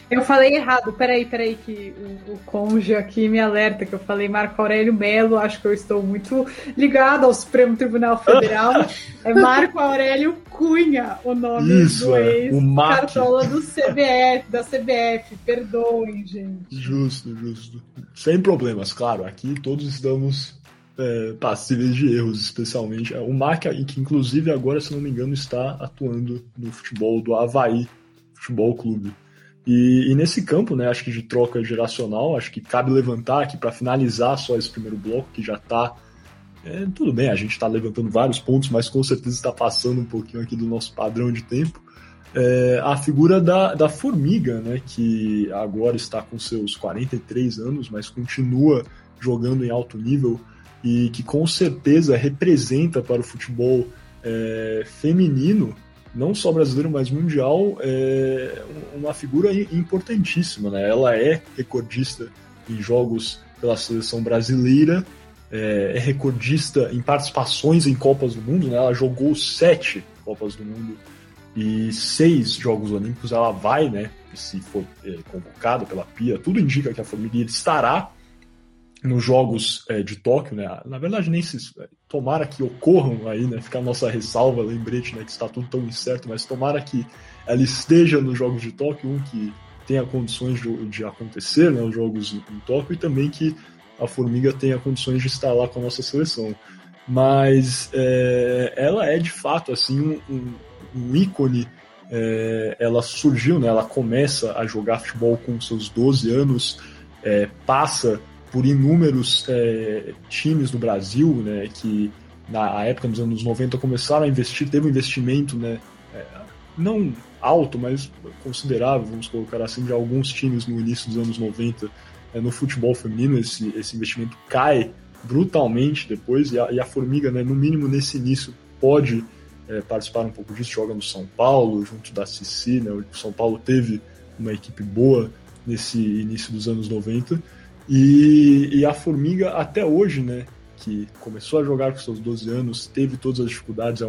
Speaker 3: Eu falei errado, peraí, peraí, que o, o conge aqui me alerta que eu falei Marco Aurélio Melo, acho que eu estou muito ligado ao Supremo Tribunal Federal. [LAUGHS] é Marco Aurélio Cunha, o nome
Speaker 1: Isso,
Speaker 3: do
Speaker 1: é,
Speaker 3: ex-cartola do CBF, da CBF, perdoem, gente.
Speaker 1: Justo, justo. Sem problemas, claro, aqui todos estamos é, passíveis de erros, especialmente. O Mark, que inclusive agora, se não me engano, está atuando no futebol do Havaí Futebol Clube. E, e, nesse campo, né, acho que de troca geracional, acho que cabe levantar aqui para finalizar só esse primeiro bloco, que já está. É, tudo bem, a gente está levantando vários pontos, mas com certeza está passando um pouquinho aqui do nosso padrão de tempo. É, a figura da, da Formiga, né, que agora está com seus 43 anos, mas continua jogando em alto nível e que com certeza representa para o futebol é, feminino não só brasileiro, mas mundial, é uma figura importantíssima. Né? Ela é recordista em jogos pela seleção brasileira, é, é recordista em participações em Copas do Mundo. Né? Ela jogou sete Copas do Mundo e seis Jogos Olímpicos. Ela vai, né, se for é, convocada pela PIA, tudo indica que a família estará nos Jogos é, de Tóquio, né? Na verdade, nem se tomara que ocorram aí, né? Fica a nossa ressalva, lembrete, né? Que está tudo tão incerto, mas tomara que ela esteja nos Jogos de Tóquio, um que tenha condições de, de acontecer, né? Os Jogos em, em Tóquio e também que a Formiga tenha condições de estar lá com a nossa seleção. Mas é, ela é de fato assim um, um, um ícone. É, ela surgiu, né? Ela começa a jogar futebol com seus 12 anos, é, passa por inúmeros é, times no Brasil, né, que na época dos anos 90 começaram a investir, teve um investimento, né, é, não alto, mas considerável, vamos colocar assim, de alguns times no início dos anos 90 é, no futebol feminino, esse, esse investimento cai brutalmente depois, e a, e a Formiga, né, no mínimo nesse início, pode é, participar um pouco disso, joga no São Paulo, junto da Cici, né, o São Paulo teve uma equipe boa nesse início dos anos 90, e, e, a Formiga, até hoje, né, que começou a jogar com seus 12 anos, teve todas as dificuldades,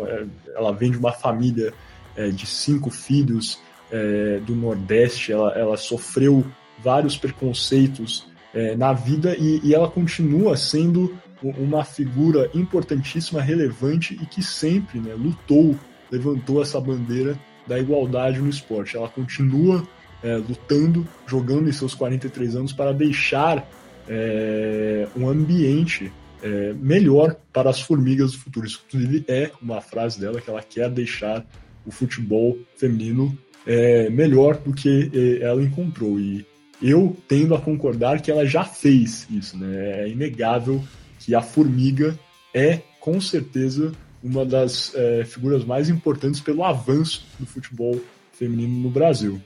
Speaker 1: ela, vem de uma família é, de cinco filhos é, do Nordeste, ela, ela sofreu vários preconceitos é, na vida e, e, ela continua sendo uma figura importantíssima, relevante e que sempre né, lutou, levantou essa bandeira da igualdade no esporte. Ela continua é, lutando, jogando em seus 43 anos para deixar é, um ambiente é, melhor para as formigas do futuro. Isso, inclusive, é uma frase dela que ela quer deixar o futebol feminino é, melhor do que é, ela encontrou. E eu tendo a concordar que ela já fez isso. Né? É inegável que a formiga é, com certeza, uma das é, figuras mais importantes pelo avanço do futebol feminino no Brasil.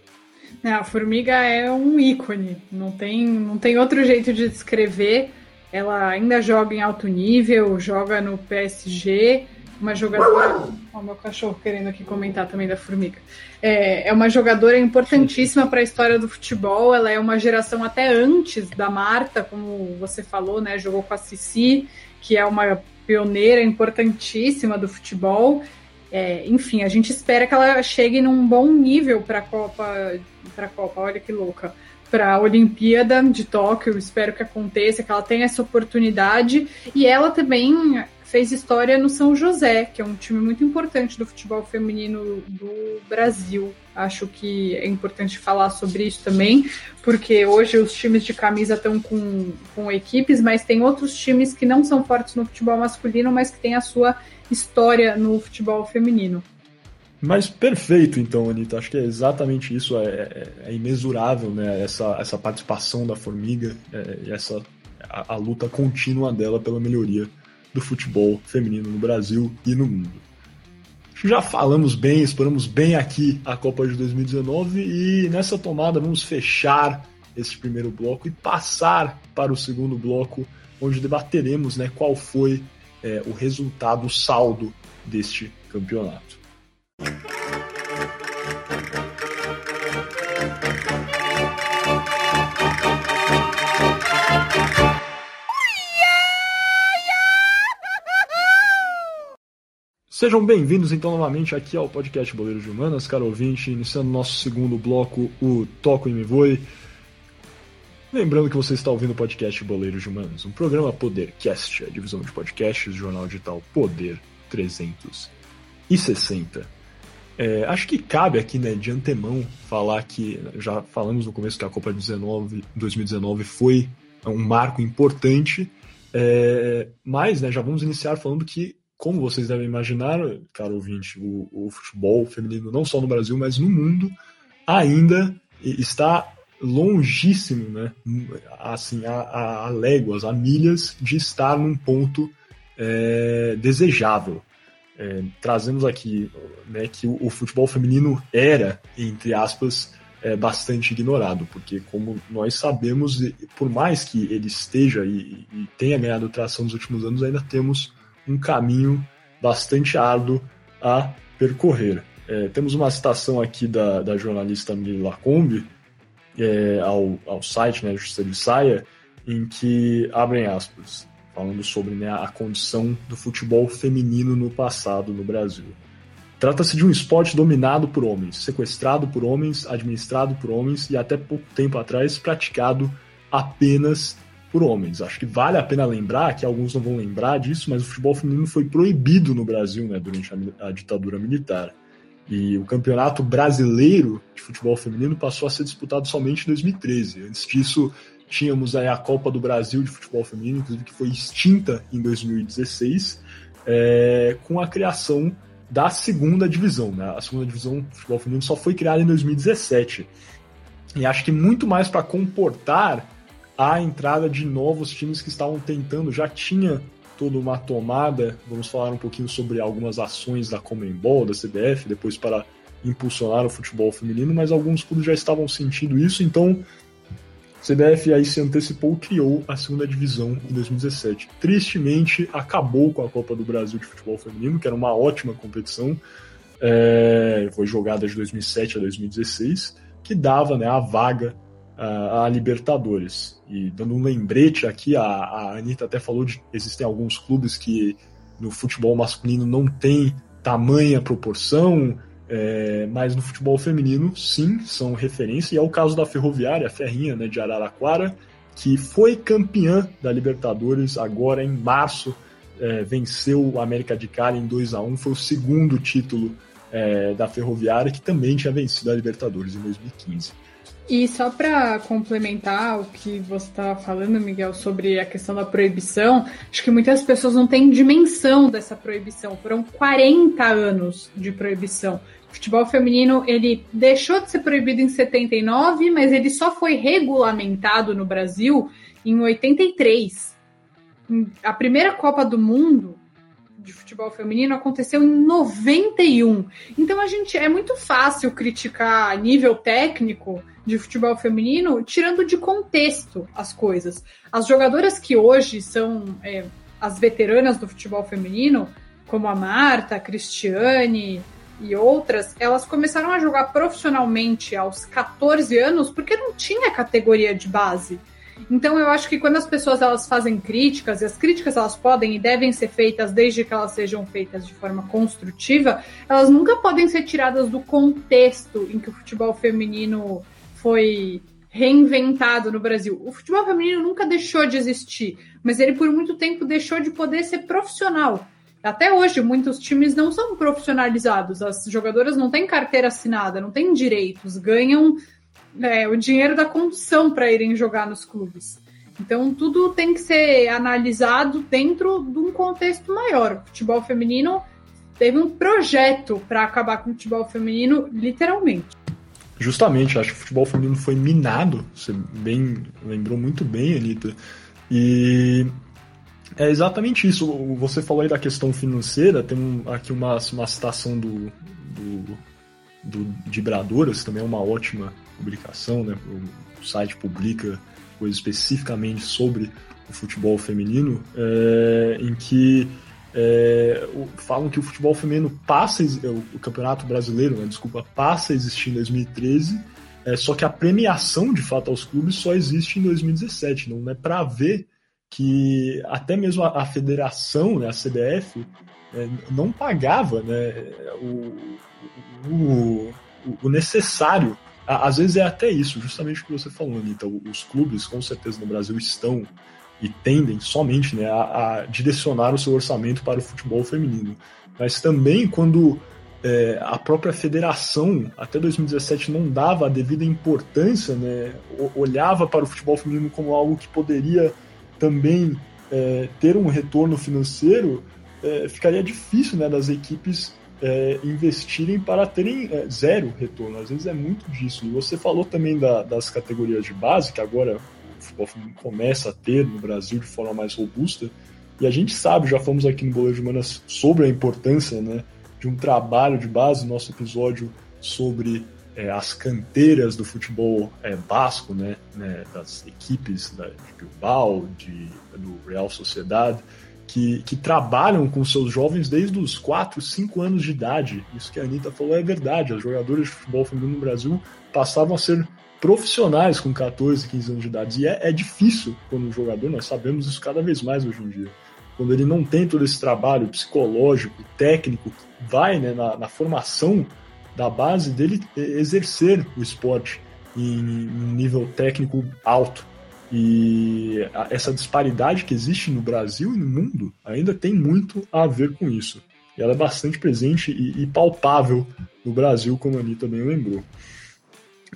Speaker 3: É, a Formiga é um ícone, não tem, não tem outro jeito de descrever. Ela ainda joga em alto nível, joga no PSG, uma jogadora. Ó, meu cachorro querendo aqui comentar também da Formiga. É, é uma jogadora importantíssima para a história do futebol. Ela é uma geração até antes da Marta, como você falou, né? Jogou com a Cici, que é uma pioneira importantíssima do futebol. É, enfim, a gente espera que ela chegue num bom nível para a Copa, para Copa, olha que louca, para a Olimpíada de Tóquio. Espero que aconteça, que ela tenha essa oportunidade e ela também fez história no São José, que é um time muito importante do futebol feminino do Brasil. Acho que é importante falar sobre isso também, porque hoje os times de camisa estão com, com equipes, mas tem outros times que não são fortes no futebol masculino, mas que têm a sua história no futebol feminino.
Speaker 1: Mas perfeito, então, Anitta. Acho que é exatamente isso. É, é, é imensurável, né? Essa, essa participação da Formiga é, essa a, a, luta contínua dela pela melhoria do futebol feminino no Brasil e no mundo. Já falamos bem, exploramos bem aqui a Copa de 2019 e nessa tomada vamos fechar esse primeiro bloco e passar para o segundo bloco, onde debateremos né, qual foi é, o resultado, o saldo deste campeonato. Sejam bem-vindos então novamente aqui ao podcast Boleiros de Humanas, caro ouvinte, iniciando nosso segundo bloco, o Toco e Me Voe. Lembrando que você está ouvindo o podcast Boleiros de Humanas, um programa Podercast, a divisão de podcasts do jornal digital Poder 360. É, acho que cabe aqui, né, de antemão, falar que já falamos no começo que a Copa 19, 2019 foi um marco importante, é, mas né, já vamos iniciar falando que como vocês devem imaginar, caro ouvinte, o, o, futebol feminino, não só no Brasil, mas no mundo, ainda está longíssimo, né? Assim, a, a léguas, a milhas de estar num ponto é, desejável. É, trazemos aqui né, que o, o, futebol feminino era, entre aspas, é, bastante ignorado, porque como nós sabemos, por mais que ele esteja e, e tenha ganhado tração nos últimos anos, ainda temos um caminho bastante árduo a percorrer. É, temos uma citação aqui da, da jornalista Mili Lacombe é, ao, ao site, né, Justiça de Saia, em que, abrem aspas, falando sobre né, a condição do futebol feminino no passado no Brasil. Trata-se de um esporte dominado por homens, sequestrado por homens, administrado por homens e até pouco tempo atrás praticado apenas por homens. Acho que vale a pena lembrar, que alguns não vão lembrar disso, mas o futebol feminino foi proibido no Brasil né, durante a, a ditadura militar. E o campeonato brasileiro de futebol feminino passou a ser disputado somente em 2013. Antes disso, tínhamos aí a Copa do Brasil de futebol feminino, inclusive que foi extinta em 2016, é, com a criação da segunda divisão. Né? A segunda divisão de futebol feminino só foi criada em 2017. E acho que muito mais para comportar a entrada de novos times que estavam tentando, já tinha toda uma tomada. Vamos falar um pouquinho sobre algumas ações da Comembol, da CBF, depois para impulsionar o futebol feminino, mas alguns clubes já estavam sentindo isso, então a CBF aí se antecipou, criou a segunda divisão em 2017. Tristemente, acabou com a Copa do Brasil de futebol feminino, que era uma ótima competição, é, foi jogada de 2007 a 2016, que dava né, a vaga a, Libertadores. E dando um lembrete aqui, a, a Anitta até falou de existem alguns clubes que no futebol masculino não tem tamanha proporção, é, mas no futebol feminino, sim, são referência. E é o caso da Ferroviária, a Ferrinha, né, de Araraquara, que foi campeã da Libertadores agora em março, é, venceu o América de Cali em 2 a 1 foi o segundo título é, da Ferroviária, que também tinha vencido a Libertadores em 2015.
Speaker 3: E só para complementar o que você estava falando, Miguel, sobre a questão da proibição, acho que muitas pessoas não têm dimensão dessa proibição. Foram 40 anos de proibição. O futebol feminino ele deixou de ser proibido em 79, mas ele só foi regulamentado no Brasil em 83. A primeira Copa do Mundo de futebol feminino aconteceu em 91. Então a gente é muito fácil criticar nível técnico de futebol feminino, tirando de contexto as coisas. As jogadoras que hoje são é, as veteranas do futebol feminino, como a Marta, a Cristiane e outras, elas começaram a jogar profissionalmente aos 14 anos porque não tinha categoria de base. Então eu acho que quando as pessoas elas fazem críticas, e as críticas elas podem e devem ser feitas desde que elas sejam feitas de forma construtiva, elas nunca podem ser tiradas do contexto em que o futebol feminino foi reinventado no Brasil. O futebol feminino nunca deixou de existir, mas ele por muito tempo deixou de poder ser profissional. Até hoje, muitos times não são profissionalizados, as jogadoras não têm carteira assinada, não têm direitos, ganham é, o dinheiro da condução para irem jogar nos clubes. Então, tudo tem que ser analisado dentro de um contexto maior. O futebol feminino teve um projeto para acabar com o futebol feminino, literalmente.
Speaker 1: Justamente, acho que o futebol feminino foi minado, você bem lembrou muito bem, Anitta. E é exatamente isso. Você falou aí da questão financeira, tem aqui uma, uma citação do, do, do de Bradoras, também é uma ótima publicação, né? O site publica coisas especificamente sobre o futebol feminino, é, em que é, falam que o futebol feminino passa, o Campeonato Brasileiro, né, desculpa, passa a existir em 2013, é, só que a premiação de fato aos clubes só existe em 2017. Não é para ver que até mesmo a, a federação, né, a CBF, é, não pagava né, o, o, o, necessário. Às vezes é até isso, justamente o que você falou, Anitta. Os clubes, com certeza, no Brasil estão e tendem somente né, a, a direcionar o seu orçamento para o futebol feminino. Mas também quando é, a própria federação, até 2017, não dava a devida importância, né, olhava para o futebol feminino como algo que poderia também é, ter um retorno financeiro, é, ficaria difícil né, das equipes é, investirem para terem é, zero retorno. Às vezes é muito disso. E você falou também da, das categorias de base, que agora futebol começa a ter no Brasil de forma mais robusta. E a gente sabe, já fomos aqui no Boleiro de Manas sobre a importância né, de um trabalho de base, nosso episódio sobre é, as canteiras do futebol é, basco, né, né, das equipes da, de Bilbao, de, do Real Sociedade, que, que trabalham com seus jovens desde os 4, 5 anos de idade. Isso que a Anitta falou é verdade. As jogadoras de futebol feminino no Brasil passavam a ser profissionais com 14, 15 anos de idade. E é, é difícil quando um jogador, nós sabemos isso cada vez mais hoje em dia, quando ele não tem todo esse trabalho psicológico, técnico, vai né, na, na formação da base dele exercer o esporte em, em nível técnico alto. E essa disparidade que existe no Brasil e no mundo ainda tem muito a ver com isso. E ela é bastante presente e, e palpável no Brasil, como a Anitta bem lembrou.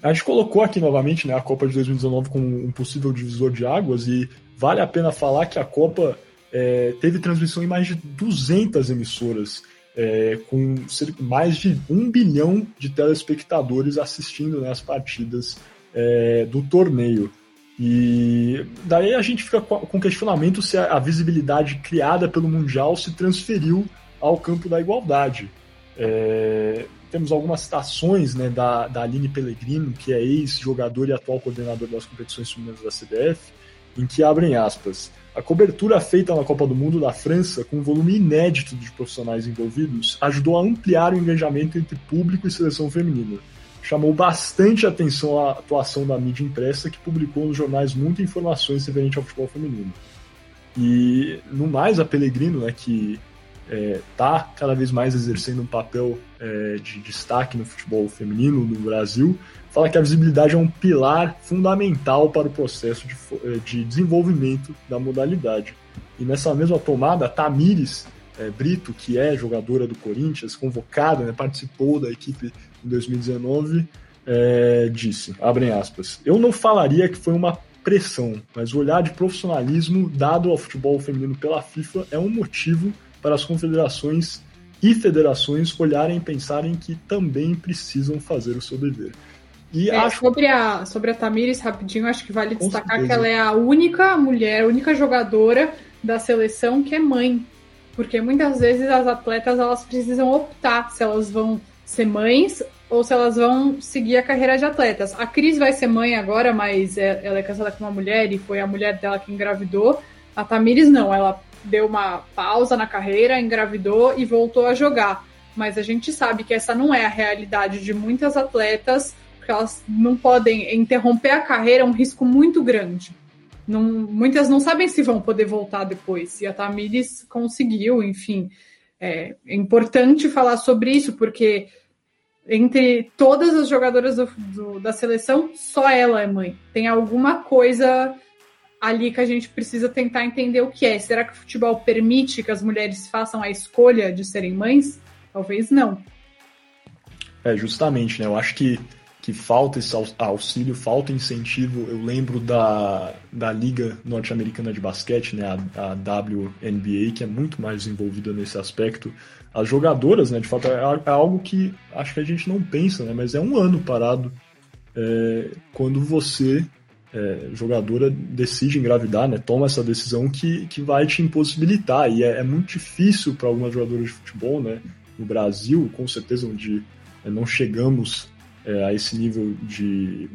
Speaker 1: A gente colocou aqui novamente né, a Copa de 2019 como um possível divisor de águas e vale a pena falar que a Copa é, teve transmissão em mais de 200 emissoras é, com mais de um bilhão de telespectadores assistindo né, as partidas é, do torneio. E daí a gente fica com questionamento se a, visibilidade criada pelo Mundial se transferiu ao campo da igualdade. É, temos algumas citações né, da, da Aline Pellegrino, que é ex-jogador e atual coordenador das competições femininas da CBF, em que abrem aspas. A cobertura feita na Copa do Mundo da França, com um volume inédito de profissionais envolvidos, ajudou a ampliar o engajamento entre público e seleção feminina. Chamou bastante atenção a atuação da mídia impressa, que publicou nos jornais muitas informações referentes ao futebol feminino. E, no mais, a Pellegrino, né, que está é, tá cada vez mais exercendo um papel é, de destaque no futebol feminino no Brasil, fala que a visibilidade é um pilar fundamental para o processo de, eh, de desenvolvimento da modalidade. E nessa mesma tomada, Tamires é, Brito, que é jogadora do Corinthians, convocada, né, participou da equipe em 2019, é, disse, abrem aspas, eu não falaria que foi uma pressão, mas o olhar de profissionalismo dado ao futebol feminino pela FIFA é um motivo para as confederações e federações olharem e pensarem que também precisam fazer o seu dever.
Speaker 3: E é, acho... sobre, a, sobre a Tamires, rapidinho, acho que vale Com destacar certeza. que ela é a única mulher, a única jogadora da seleção que é mãe. Porque muitas vezes as atletas elas precisam optar se elas vão ser mães ou se elas vão seguir a carreira de atletas. A Cris vai ser mãe agora, mas é, ela é casada com uma mulher e foi a mulher dela que engravidou. A Tamires não, ela deu uma pausa na carreira, engravidou e voltou a jogar. Mas a gente sabe que essa não é a realidade de muitas atletas porque elas não podem interromper a carreira, é um risco muito grande. Não, muitas não sabem se vão poder voltar depois. E a Tamires conseguiu, enfim. É, é importante falar sobre isso, porque entre todas as jogadoras do, do, da seleção, só ela é mãe. Tem alguma coisa ali que a gente precisa tentar entender o que é. Será que o futebol permite que as mulheres façam a escolha de serem mães? Talvez não.
Speaker 1: É, justamente, né? Eu acho que, que falta esse auxílio, falta incentivo. Eu lembro da, da Liga Norte-Americana de Basquete, né? A, a WNBA, que é muito mais envolvida nesse aspecto. As jogadoras, né? De fato, é, é algo que acho que a gente não pensa, né? Mas é um ano parado é, quando você é, jogadora decide engravidar, né, toma essa decisão que, que vai te impossibilitar. E é, é muito difícil para algumas jogadoras de futebol, né, no Brasil, com certeza, onde é, não chegamos é, a esse nível de,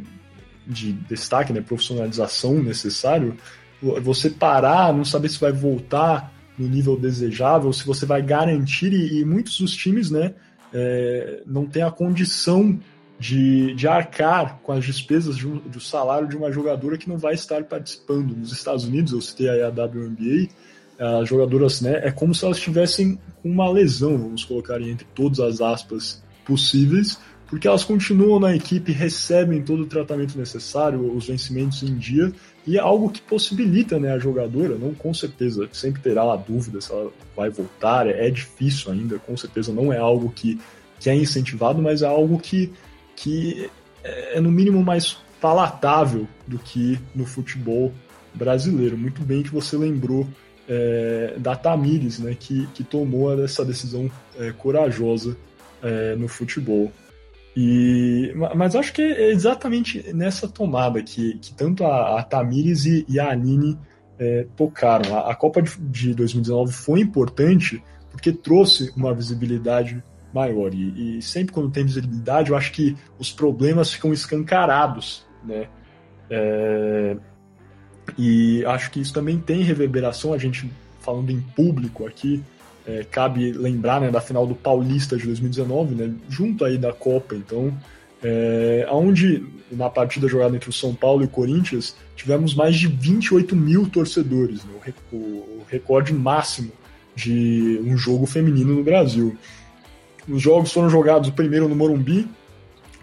Speaker 1: de destaque, né, profissionalização necessário, você parar, não saber se vai voltar no nível desejável, se você vai garantir, e, e muitos dos times, né, é, não tem a condição de, de arcar com as despesas de um, do salário de uma jogadora que não vai estar participando. Nos Estados Unidos, eu citei aí a WNBA, as jogadoras, né, é como se elas estivessem com uma lesão, vamos colocar entre todas as aspas possíveis, porque elas continuam na equipe, recebem todo o tratamento necessário, os vencimentos em dia, e é algo que possibilita né, a jogadora, não com certeza, sempre terá a dúvida se ela vai voltar, é, é difícil ainda, com certeza não é algo que, que é incentivado, mas é algo que que é, é no mínimo mais palatável do que no futebol brasileiro. Muito bem que você lembrou é, da Tamires, né, que, que tomou essa decisão é, corajosa é, no futebol. E, mas acho que é exatamente nessa tomada que, que tanto a, a Tamires e, e, a Anine é, tocaram. A, a Copa de, de 2019 foi importante porque trouxe uma visibilidade maior. E, e, sempre quando tem visibilidade, eu acho que os problemas ficam escancarados, né? É, e acho que isso também tem reverberação, a gente falando em público aqui, é, cabe lembrar né, da final do Paulista de 2019, né, junto aí da Copa, então, é, onde na partida jogada entre o São Paulo e o Corinthians, tivemos mais de 28 mil torcedores, né, o, o recorde máximo de um jogo feminino no Brasil. Os jogos foram jogados o primeiro no Morumbi,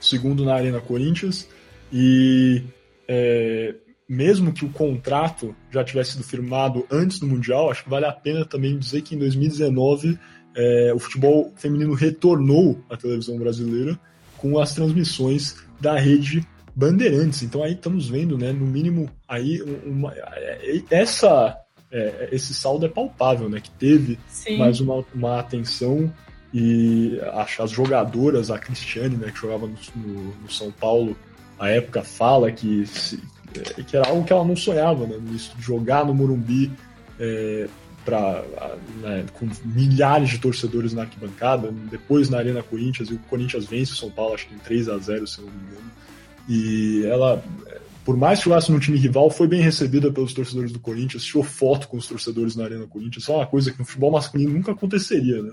Speaker 1: o segundo na Arena Corinthians, e é, mesmo que o contrato já tivesse sido firmado antes do Mundial, acho que vale a pena também dizer que em 2019 é, o futebol feminino retornou à televisão brasileira com as transmissões da rede Bandeirantes. Então aí estamos vendo, né, no mínimo aí uma, é, essa é, esse saldo é palpável, né, que teve Sim. mais uma, uma atenção e as jogadoras, a Cristiane, né, que jogava no, no, no São Paulo, a época fala que, se, é, que era algo que ela não sonhava, né, jogar no Morumbi é, pra, né, com milhares de torcedores na arquibancada, depois na Arena Corinthians, e o Corinthians vence o São Paulo, acho que em 3 a 0 se não me engano. E ela, por mais que jogasse no time rival, foi bem recebida pelos torcedores do Corinthians, tirou foto com os torcedores na Arena Corinthians, isso é uma coisa que no futebol masculino nunca aconteceria, né?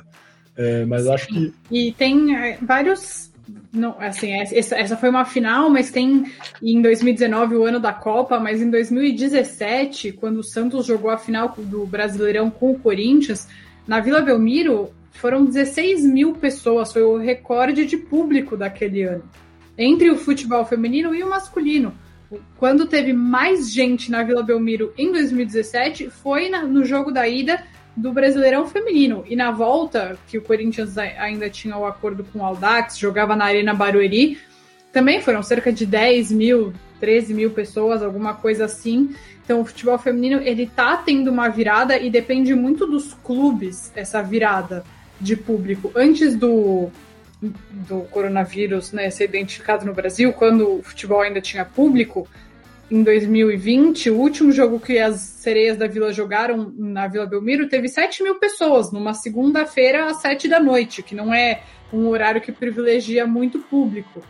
Speaker 1: É, mas Sim. acho que.
Speaker 3: E tem é, vários. Não, assim, essa, essa foi uma final, mas tem em 2019 o ano da Copa, mas em 2017, quando o Santos jogou a final do Brasileirão com o Corinthians, na Vila Belmiro foram 16 mil pessoas, foi o recorde de público daquele ano, entre o futebol feminino e o masculino. Quando teve mais gente na Vila Belmiro em 2017 foi na, no jogo da ida do Brasileirão Feminino. E na volta, que o Corinthians ainda tinha o acordo com o Aldax, jogava na Arena Barueri, também foram cerca de 10 mil, 13 mil pessoas, alguma coisa assim. Então o futebol feminino ele tá tendo uma virada e depende muito dos clubes essa virada de público. Antes do, do coronavírus né, ser identificado no Brasil, quando o futebol ainda tinha público, em 2020, o último jogo que as sereias da Vila jogaram na Vila Belmiro teve 7 mil pessoas, numa segunda-feira às 7 da noite, que não é um horário que privilegia muito público.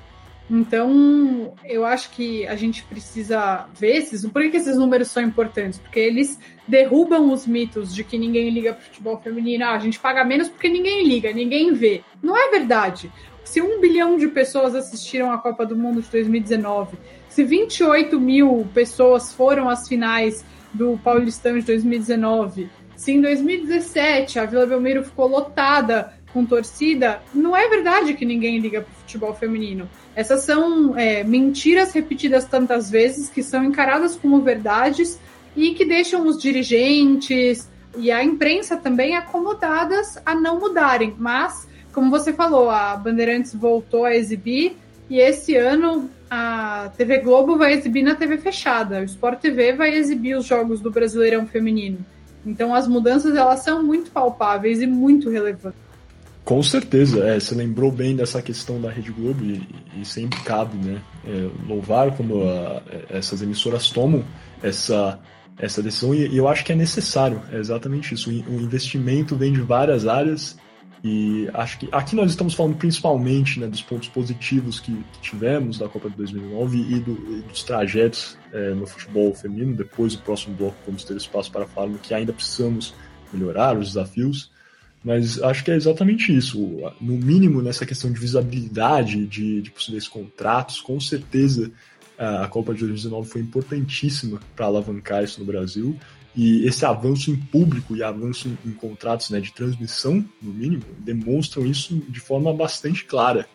Speaker 3: Então, eu acho que a gente precisa ver esses. Por que esses números são importantes? Porque eles derrubam os mitos de que ninguém liga para futebol feminino. Ah, a gente paga menos porque ninguém liga, ninguém vê. Não é verdade. Se um bilhão de pessoas assistiram a Copa do Mundo de 2019 se 28 mil pessoas foram às finais do Paulistão de 2019, se em 2017 a Vila Belmiro ficou lotada com torcida, não é verdade que ninguém liga para o futebol feminino. Essas são é, mentiras repetidas tantas vezes que são encaradas como verdades e que deixam os dirigentes e a imprensa também acomodadas a não mudarem. Mas, como você falou, a Bandeirantes voltou a exibir e esse ano a TV Globo vai exibir na TV fechada. O Sport TV vai exibir os jogos do Brasileirão Feminino. Então as mudanças elas são muito palpáveis e muito relevantes.
Speaker 1: Com certeza, é, você lembrou bem dessa questão da Rede Globo e, e sempre cabe né, é, louvar quando a, essas emissoras tomam essa, essa decisão e, e, eu acho que é necessário, é exatamente isso. O investimento vem de várias áreas e acho que aqui nós estamos falando principalmente né, dos pontos positivos que, que, tivemos da Copa de 2009 e, do, e dos trajetos é, no futebol feminino. Depois, no próximo bloco, vamos ter espaço para falar que ainda precisamos melhorar, os desafios. Mas acho que é exatamente isso. No mínimo, nessa questão de visibilidade, de, de possíveis contratos, com certeza a Copa de 2019 foi importantíssima para alavancar isso no Brasil. E esse avanço em público e avanço em, contratos né, de transmissão, no mínimo, demonstram isso de forma bastante clara.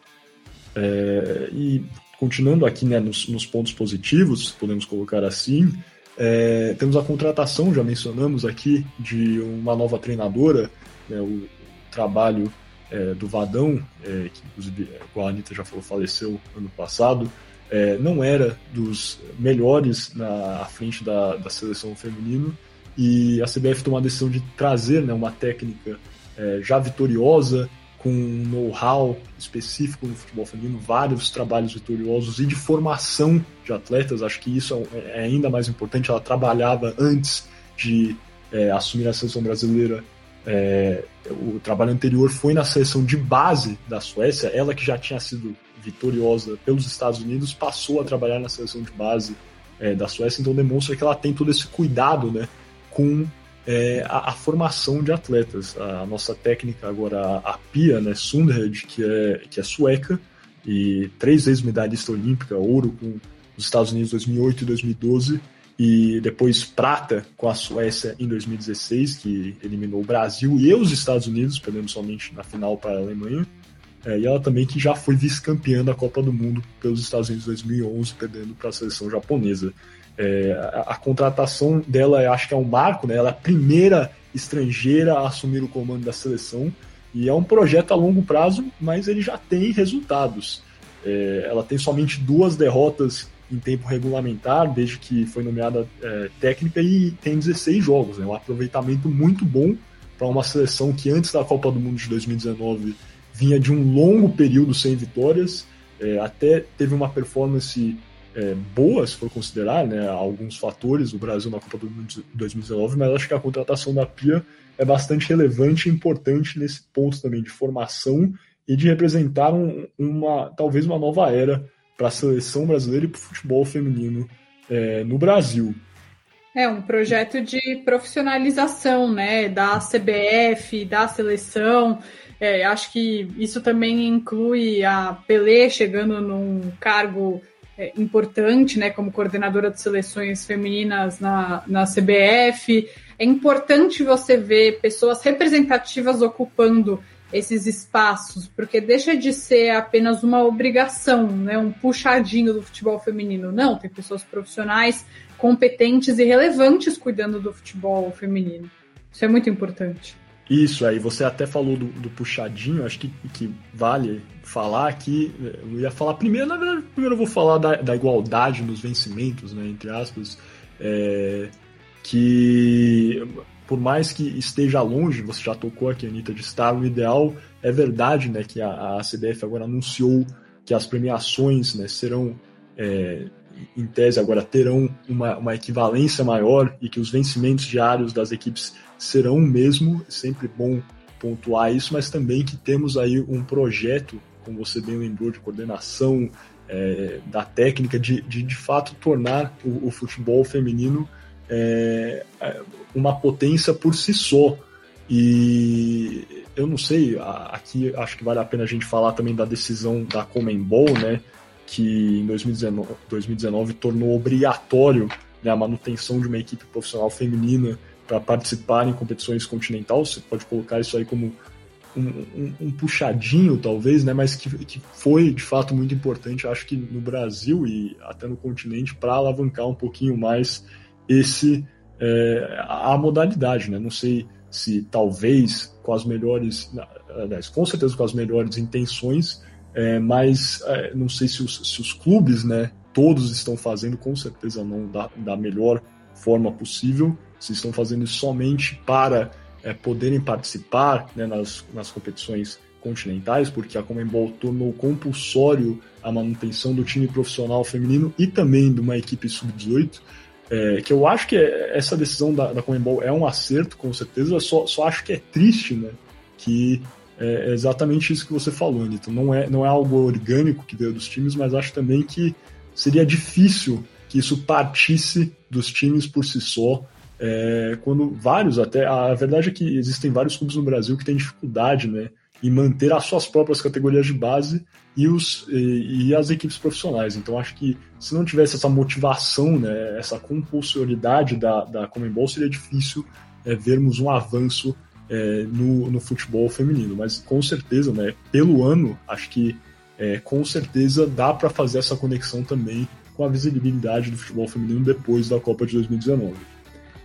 Speaker 1: É, e continuando aqui né, nos, nos, pontos positivos, podemos colocar assim, é, temos a contratação, já mencionamos aqui, de uma nova treinadora, né, o trabalho é, do Vadão, é, que inclusive, como a Anitta já falou, faleceu ano passado, é, não era dos melhores na à frente da, da seleção feminino, e a CBF tomou a decisão de trazer né, uma técnica é, já vitoriosa, com um know-how específico no futebol feminino, vários trabalhos vitoriosos e de formação de atletas. Acho que isso é, é ainda mais importante. Ela trabalhava antes de é, assumir a seleção brasileira. É, o trabalho anterior foi na seleção de base da Suécia. Ela que já tinha sido vitoriosa pelos Estados Unidos passou a trabalhar na seleção de base é, da Suécia. Então demonstra que ela tem todo esse cuidado, né? Com é, a, a, formação de atletas. A, nossa técnica agora, a Pia né, Sundhed, que é, que é sueca e três vezes medalhista olímpica, ouro com os Estados Unidos em 2008 e 2012, e depois prata com a Suécia em 2016, que eliminou o Brasil e os Estados Unidos, perdendo somente na final para a Alemanha. É, e ela também que já foi vice-campeã da Copa do Mundo pelos Estados Unidos em 2011, perdendo para a seleção japonesa. É, a, a, contratação dela, acho que é um marco, né? Ela é a primeira estrangeira a assumir o comando da seleção e é um projeto a longo prazo, mas ele já tem resultados. É, ela tem somente duas derrotas em tempo regulamentar, desde que foi nomeada é, técnica, e tem 16 jogos. Né? Um aproveitamento muito bom para uma seleção que antes da Copa do Mundo de 2019 vinha de um longo período sem vitórias, é, até teve uma performance é, boa, se for considerar, né, alguns fatores do Brasil na Copa do Mundo de 2019, mas acho que a contratação da Pia é bastante relevante e importante nesse ponto também de formação e de representar um, uma talvez uma nova era para a seleção brasileira e para o futebol feminino é, no Brasil.
Speaker 3: É um projeto de profissionalização, né, da CBF, da seleção. É, acho que isso também inclui a Pelé chegando num cargo é, importante, né, como coordenadora de seleções femininas na, na CBF. É importante você ver pessoas representativas ocupando esses espaços, porque deixa de ser apenas uma obrigação, né, um puxadinho do futebol feminino. Não, tem pessoas profissionais competentes e relevantes cuidando do futebol feminino. Isso é muito importante.
Speaker 1: Isso, aí você até falou do, do puxadinho, acho que, que vale falar aqui. Eu ia falar primeiro, na verdade, primeiro eu vou falar da, da igualdade nos vencimentos, né, entre aspas, é, que por mais que esteja longe, você já tocou aqui, Anitta, de estar no ideal, é verdade né, que a, a CBF agora anunciou que as premiações né, serão, é, em tese, agora terão uma, uma equivalência maior e que os vencimentos diários das equipes serão o mesmo, sempre bom pontuar isso, mas também que temos aí um projeto, como você bem lembrou, de coordenação é, da técnica, de, de de fato tornar o, o futebol feminino é, é uma potência por si só. E eu não sei, aqui acho que vale a pena a gente falar também da decisão da Comembol, né, que em 2019, 2019 tornou obrigatório né, a manutenção de uma equipe profissional feminina para participar em competições continentais. Você pode colocar isso aí como um, um, um, puxadinho, talvez, né? mas que, que foi de fato muito importante, acho que no Brasil e até no continente, para alavancar um pouquinho mais esse é, a modalidade, né? Não sei se talvez com as melhores, aliás, com certeza com as melhores intenções, é, mas é, não sei se os, se os, clubes, né, todos estão fazendo, com certeza não da, da melhor forma possível, se estão fazendo somente para é, poderem participar né, nas, nas competições continentais, porque a Comembol tornou compulsório a manutenção do time profissional feminino e também de uma equipe sub-18, é, que eu acho que essa decisão da, da Comembol é um acerto, com certeza, só, só acho que é triste, né, que é exatamente isso que você falou, Anitta, não é, não é algo orgânico que veio dos times, mas acho também que seria difícil que isso partisse dos times por si só, é, quando vários até, a verdade é que existem vários clubes no Brasil que têm dificuldade, né, em manter as suas próprias categorias de base e, os, e, e, as equipes profissionais. Então acho que se não tivesse essa motivação, né, essa compulsoriedade da, da Comembol, seria difícil é, vermos um avanço é, no, no futebol feminino. Mas com certeza, né, pelo ano, acho que é, com certeza dá para fazer essa conexão também com a visibilidade do futebol feminino depois da Copa de 2019.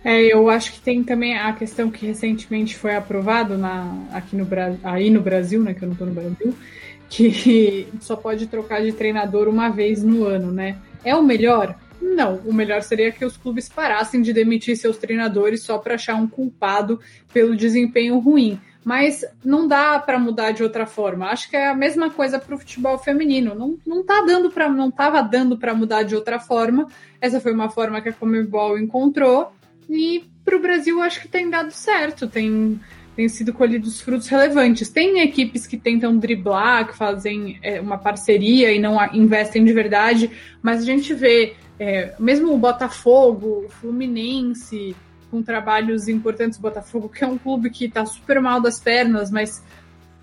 Speaker 3: É, eu acho que tem também a questão que recentemente foi aprovado na, aqui no, aí no Brasil, né, que eu não estou no Brasil, [LAUGHS] que só pode trocar de treinador uma vez no ano, né? É o melhor? Não, o melhor seria que os clubes parassem de demitir seus treinadores só para achar um culpado pelo desempenho ruim. Mas não dá para mudar de outra forma. Acho que é a mesma coisa para o futebol feminino. Não, não tá dando para, não estava dando para mudar de outra forma. Essa foi uma forma que a Comebol encontrou e para o Brasil acho que tem dado certo, tem, tem sido colhidos frutos relevantes. Tem equipes que tentam driblar, que fazem é, uma parceria e não investem de verdade, mas a gente vê é, mesmo o Botafogo, o Fluminense, com trabalhos importantes, o Botafogo, que é um clube que está super mal das pernas, mas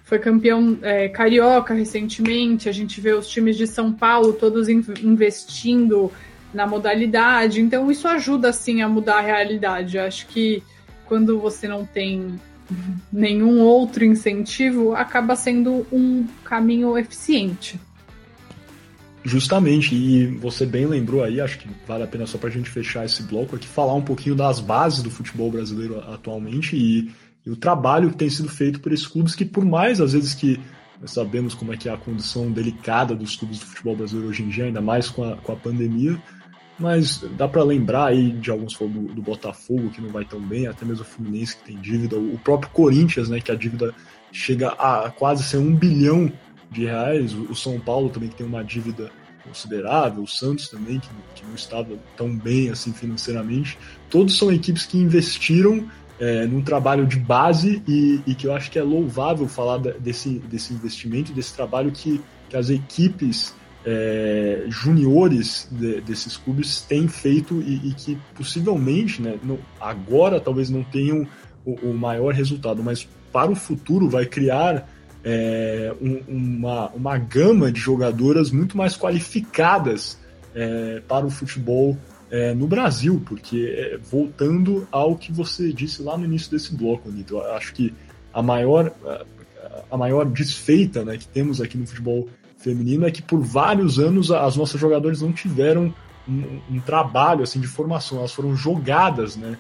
Speaker 3: foi campeão é, carioca recentemente. A gente vê os times de São Paulo todos investindo na modalidade. Então isso ajuda assim a mudar a realidade. Eu acho que quando você não tem [LAUGHS] nenhum outro incentivo, acaba sendo um caminho eficiente.
Speaker 1: Justamente, e você bem lembrou aí, acho que vale a pena só para a gente fechar esse bloco aqui, falar um pouquinho das bases do futebol brasileiro atualmente e, e, o trabalho que tem sido feito por esses clubes que, por mais às vezes que sabemos como é que é a condição delicada dos clubes do futebol brasileiro hoje em dia, ainda mais com a, com a pandemia, mas dá para lembrar aí de alguns do, do, Botafogo que não vai tão bem, até mesmo o Fluminense que tem dívida, o próprio Corinthians, né, que a dívida chega a quase ser um bilhão de reais, o São Paulo também que tem uma dívida considerável, o Santos também que, que não estava tão bem assim financeiramente, todos são equipes que investiram é, num trabalho de base e, e, que eu acho que é louvável falar desse, desse investimento, desse trabalho que, que as equipes é, juniores de, desses clubes têm feito e, e que possivelmente, né, agora talvez não tenham o, o, maior resultado, mas para o futuro vai criar é, um, uma, uma gama de jogadoras muito mais qualificadas é, para o futebol é, no Brasil, porque é, voltando ao que você disse lá no início desse bloco, eu acho que a maior, a maior desfeita né, que temos aqui no futebol feminino é que por vários anos as nossas jogadoras não tiveram um, um trabalho assim de formação, elas foram jogadas, né?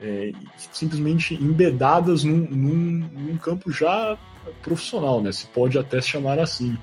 Speaker 1: É, simplesmente embedadas num, num, num, campo já profissional, né? Se pode até se chamar assim.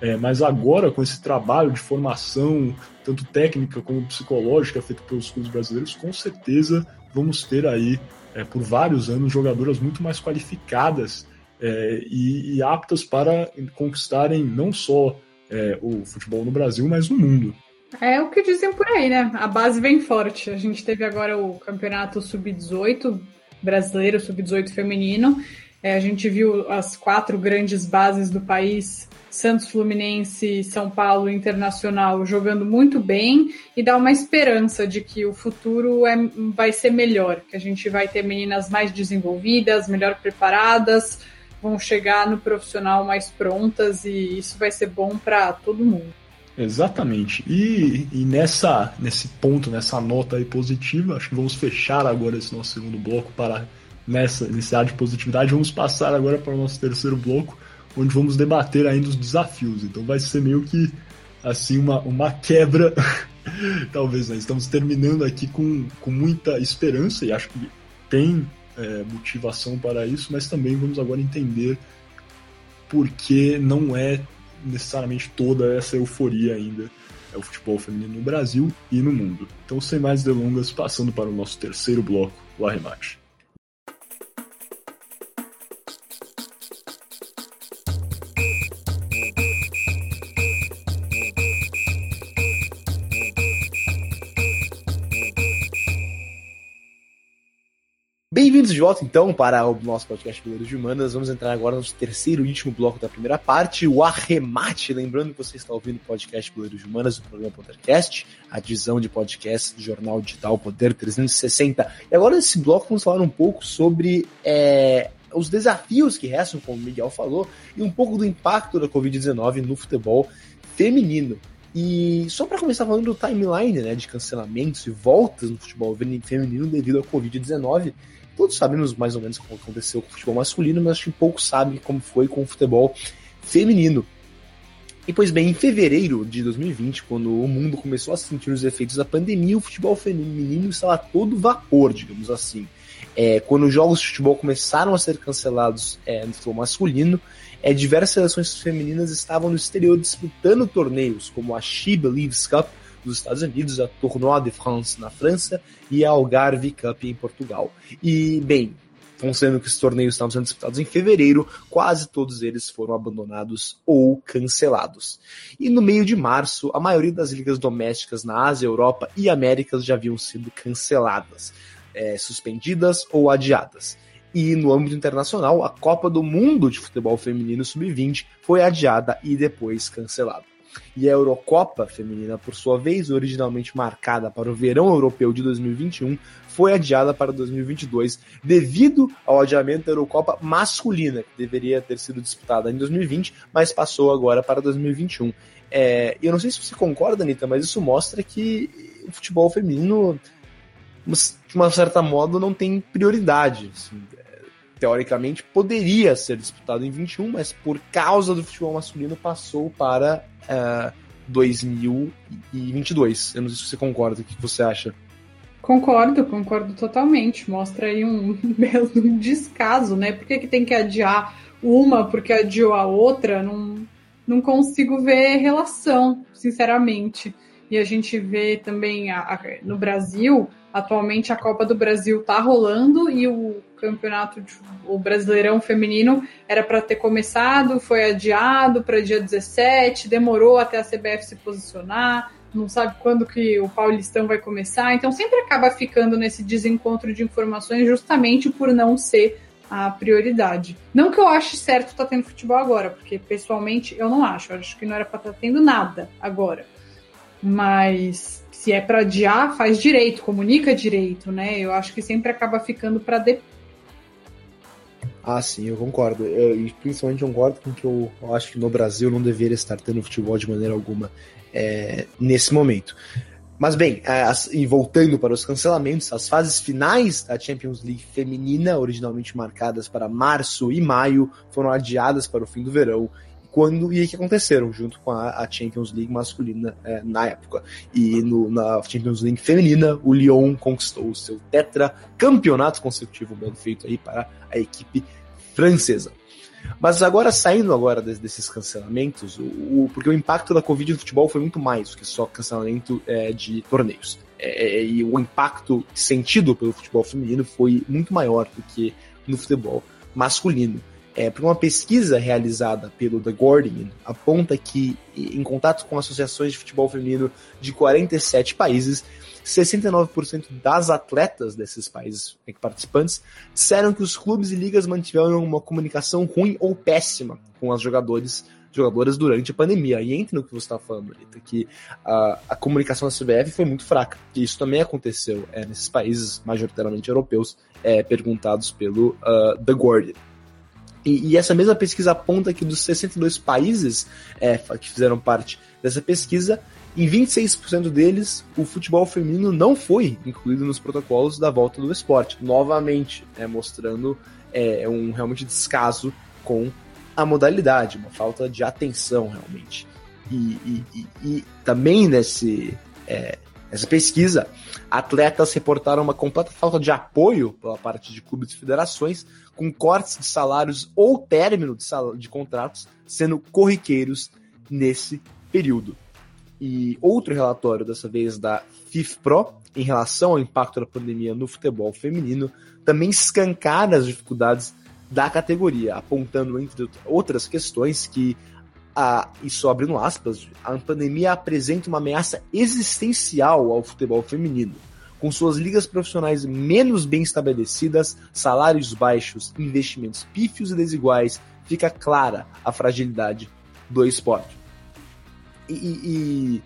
Speaker 1: É, mas agora, com esse trabalho de formação, tanto técnica como psicológica, feito pelos clubes brasileiros, com certeza vamos ter aí, é, por vários anos, jogadoras muito mais qualificadas é, e, e, aptas para conquistarem não só é, o futebol no Brasil, mas no mundo.
Speaker 3: É o que dizem por aí, né? A base vem forte. A gente teve agora o campeonato sub-18 brasileiro, sub-18 feminino. É, a gente viu as quatro grandes bases do país, Santos, Fluminense, São Paulo, Internacional, jogando muito bem e dá uma esperança de que o futuro é, vai ser melhor, que a gente vai ter meninas mais desenvolvidas, melhor preparadas, vão chegar no profissional mais prontas e isso vai ser bom para todo mundo.
Speaker 1: Exatamente. E, e, nessa, nesse ponto, nessa nota aí positiva, acho que vamos fechar agora esse nosso segundo bloco para nessa nesse ar de positividade. Vamos passar agora para o nosso terceiro bloco, onde vamos debater ainda os desafios. Então vai ser meio que assim uma, uma quebra. [LAUGHS] Talvez né? estamos terminando aqui com, com muita esperança e acho que tem é, motivação para isso, mas também vamos agora entender por que não é necessariamente toda essa euforia ainda é o futebol feminino no Brasil e no mundo. Então, sem mais delongas, passando para o nosso terceiro bloco, o arremate.
Speaker 2: Bem-vindos de volta então para o nosso podcast Goleiros de Humanas. Vamos entrar agora no terceiro e último bloco da primeira parte, o arremate. Lembrando que você está ouvindo o podcast Goleiros de Humanas, o programa Podercast, a divisão de podcast do jornal digital Poder 360. E agora nesse bloco vamos falar um pouco sobre é, os desafios que restam, como o Miguel falou, e um pouco do impacto da Covid-19 no futebol feminino. E só para começar falando do timeline né, de cancelamentos e voltas no futebol feminino devido à Covid-19, Todos sabemos mais ou menos como aconteceu com o futebol masculino, mas acho que poucos sabem como foi com o futebol feminino. E pois bem, em fevereiro de 2020, quando o mundo começou a sentir os efeitos da pandemia, o futebol feminino estava todo vapor, digamos assim. É, quando os jogos de futebol começaram a ser cancelados é, no futebol masculino, é, diversas seleções femininas estavam no exterior disputando torneios, como a She Believes Cup, dos Estados Unidos, a Tournoi de France na França e a Algarve Cup em Portugal. E, bem, considerando que os torneios estavam sendo disputados em fevereiro, quase todos eles foram abandonados ou cancelados. E no meio de março, a maioria das ligas domésticas na Ásia, Europa e Américas já haviam sido canceladas, é, suspendidas ou adiadas. E no âmbito internacional, a Copa do Mundo de Futebol Feminino Sub-20 foi adiada e depois cancelada. E a Eurocopa feminina, por sua vez, originalmente marcada para o verão europeu de 2021, foi adiada para 2022 devido ao adiamento da Eurocopa masculina, que deveria ter sido disputada em 2020, mas passou agora para 2021. É, eu não sei se você concorda, Anitta, mas isso mostra que o futebol feminino, de uma certa modo, não tem prioridade. Assim, teoricamente poderia ser disputado em 21, mas por causa do futebol masculino passou para uh, é, 2022. Eu não sei se você concorda, o que você acha?
Speaker 3: Concordo, concordo totalmente. Mostra aí um [LAUGHS] belo descaso, né? Por que, que tem que adiar uma porque adiou a outra? Não, não consigo ver relação, sinceramente. E a gente vê também a, a, no Brasil Atualmente a Copa do Brasil tá rolando e o campeonato, de, o Brasileirão Feminino era para ter começado, foi adiado para dia 17, demorou até a CBF se posicionar, não sabe quando que o Paulistão vai começar, então sempre acaba ficando nesse desencontro de informações justamente por não ser a prioridade. Não que eu ache certo estar tá tendo futebol agora, porque pessoalmente eu não acho, eu acho que não era para estar tá tendo nada agora. Mas se é para adiar, faz direito, comunica direito, né? Eu acho que sempre acaba ficando para depois.
Speaker 2: Ah, sim, eu concordo. Eu, e principalmente concordo com que eu, eu, acho que no Brasil não deveria estar tendo futebol de maneira alguma é, nesse momento. Mas bem, as, e voltando para os cancelamentos, as fases finais da Champions League feminina, originalmente marcadas para março e maio, foram adiadas para o fim do verão quando e que aconteceram junto com a, a Champions League masculina é, na época. E no, na Champions League feminina, o Lyon conquistou o seu tetra campeonato consecutivo, bem feito aí para a equipe francesa. Mas agora, saindo agora desses cancelamentos, o, o, porque o impacto da Covid no futebol foi muito mais do que só cancelamento é, de torneios. É, é, e o impacto sentido pelo futebol feminino foi muito maior do que no futebol masculino. É, por uma pesquisa realizada pelo The Guardian, aponta que, em contato com associações de futebol feminino de 47 países, 69% das atletas desses países participantes disseram que os clubes e ligas mantiveram uma comunicação ruim ou péssima com as jogadores, jogadoras durante a pandemia. E entre no que você está falando, Rita, que a, a, comunicação da CBF foi muito fraca. E isso também aconteceu é, nesses países, majoritariamente europeus, é, perguntados pelo uh, The Guardian. E, e, essa mesma pesquisa aponta que dos 62 países é, que fizeram parte dessa pesquisa, em 26% deles, o futebol feminino não foi incluído nos protocolos da volta do esporte. Novamente, é, mostrando é, um realmente descaso com a modalidade, uma falta de atenção realmente. e, e, e também nesse, é, nessa pesquisa, atletas reportaram uma completa falta de apoio pela parte de clubes e federações, com cortes de salários ou término de, de contratos sendo corriqueiros nesse período. E outro relatório, dessa vez da FIFPRO, em relação ao impacto da pandemia no futebol feminino, também escancara as dificuldades da categoria, apontando, entre outras questões, que, a, isso abrindo aspas, a pandemia apresenta uma ameaça existencial ao futebol feminino. Com suas ligas profissionais menos bem estabelecidas, salários baixos, investimentos pífios e desiguais, fica clara a fragilidade do esporte. E, e,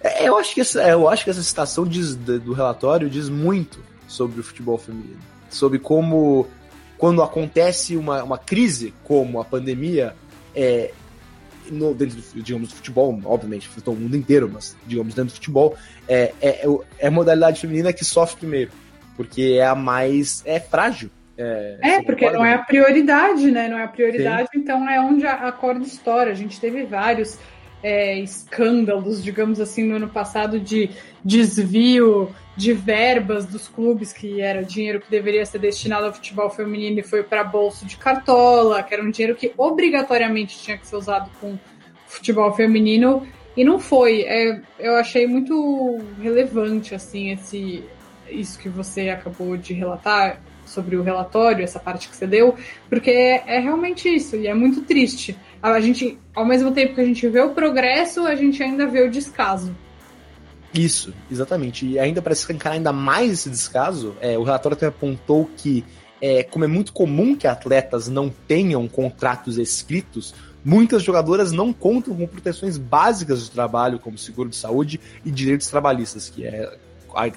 Speaker 2: é, eu acho que essa, eu acho que essa citação diz, do relatório diz muito sobre o futebol feminino, sobre como quando acontece uma, uma crise como a pandemia, é, no, dentro do, digamos, do futebol, obviamente, afetou o mundo inteiro, mas, digamos, dentro do futebol, é, é, é a modalidade feminina que sofre primeiro, porque é a mais é frágil.
Speaker 3: É, é porque não é a prioridade, né? Não é a prioridade, Sim. então é onde a, a corda estoura. A gente teve vários é, escândalos, digamos assim, no ano passado de desvio de verbas dos clubes, que era dinheiro que deveria ser destinado ao futebol feminino e foi para bolso de cartola, que era um dinheiro que obrigatoriamente tinha que ser usado com futebol feminino e não foi. É, eu achei muito relevante assim esse isso que você acabou de relatar sobre o relatório, essa parte que você deu, porque é, é realmente isso e é muito triste a gente, ao mesmo tempo que a gente vê o progresso, a gente ainda vê o descaso.
Speaker 2: Isso, exatamente. E ainda para escancarar ainda mais esse descaso, é, o relatório também apontou que, é, como é muito comum que atletas não tenham contratos escritos, muitas jogadoras não contam com proteções básicas de trabalho, como seguro de saúde e direitos trabalhistas, que é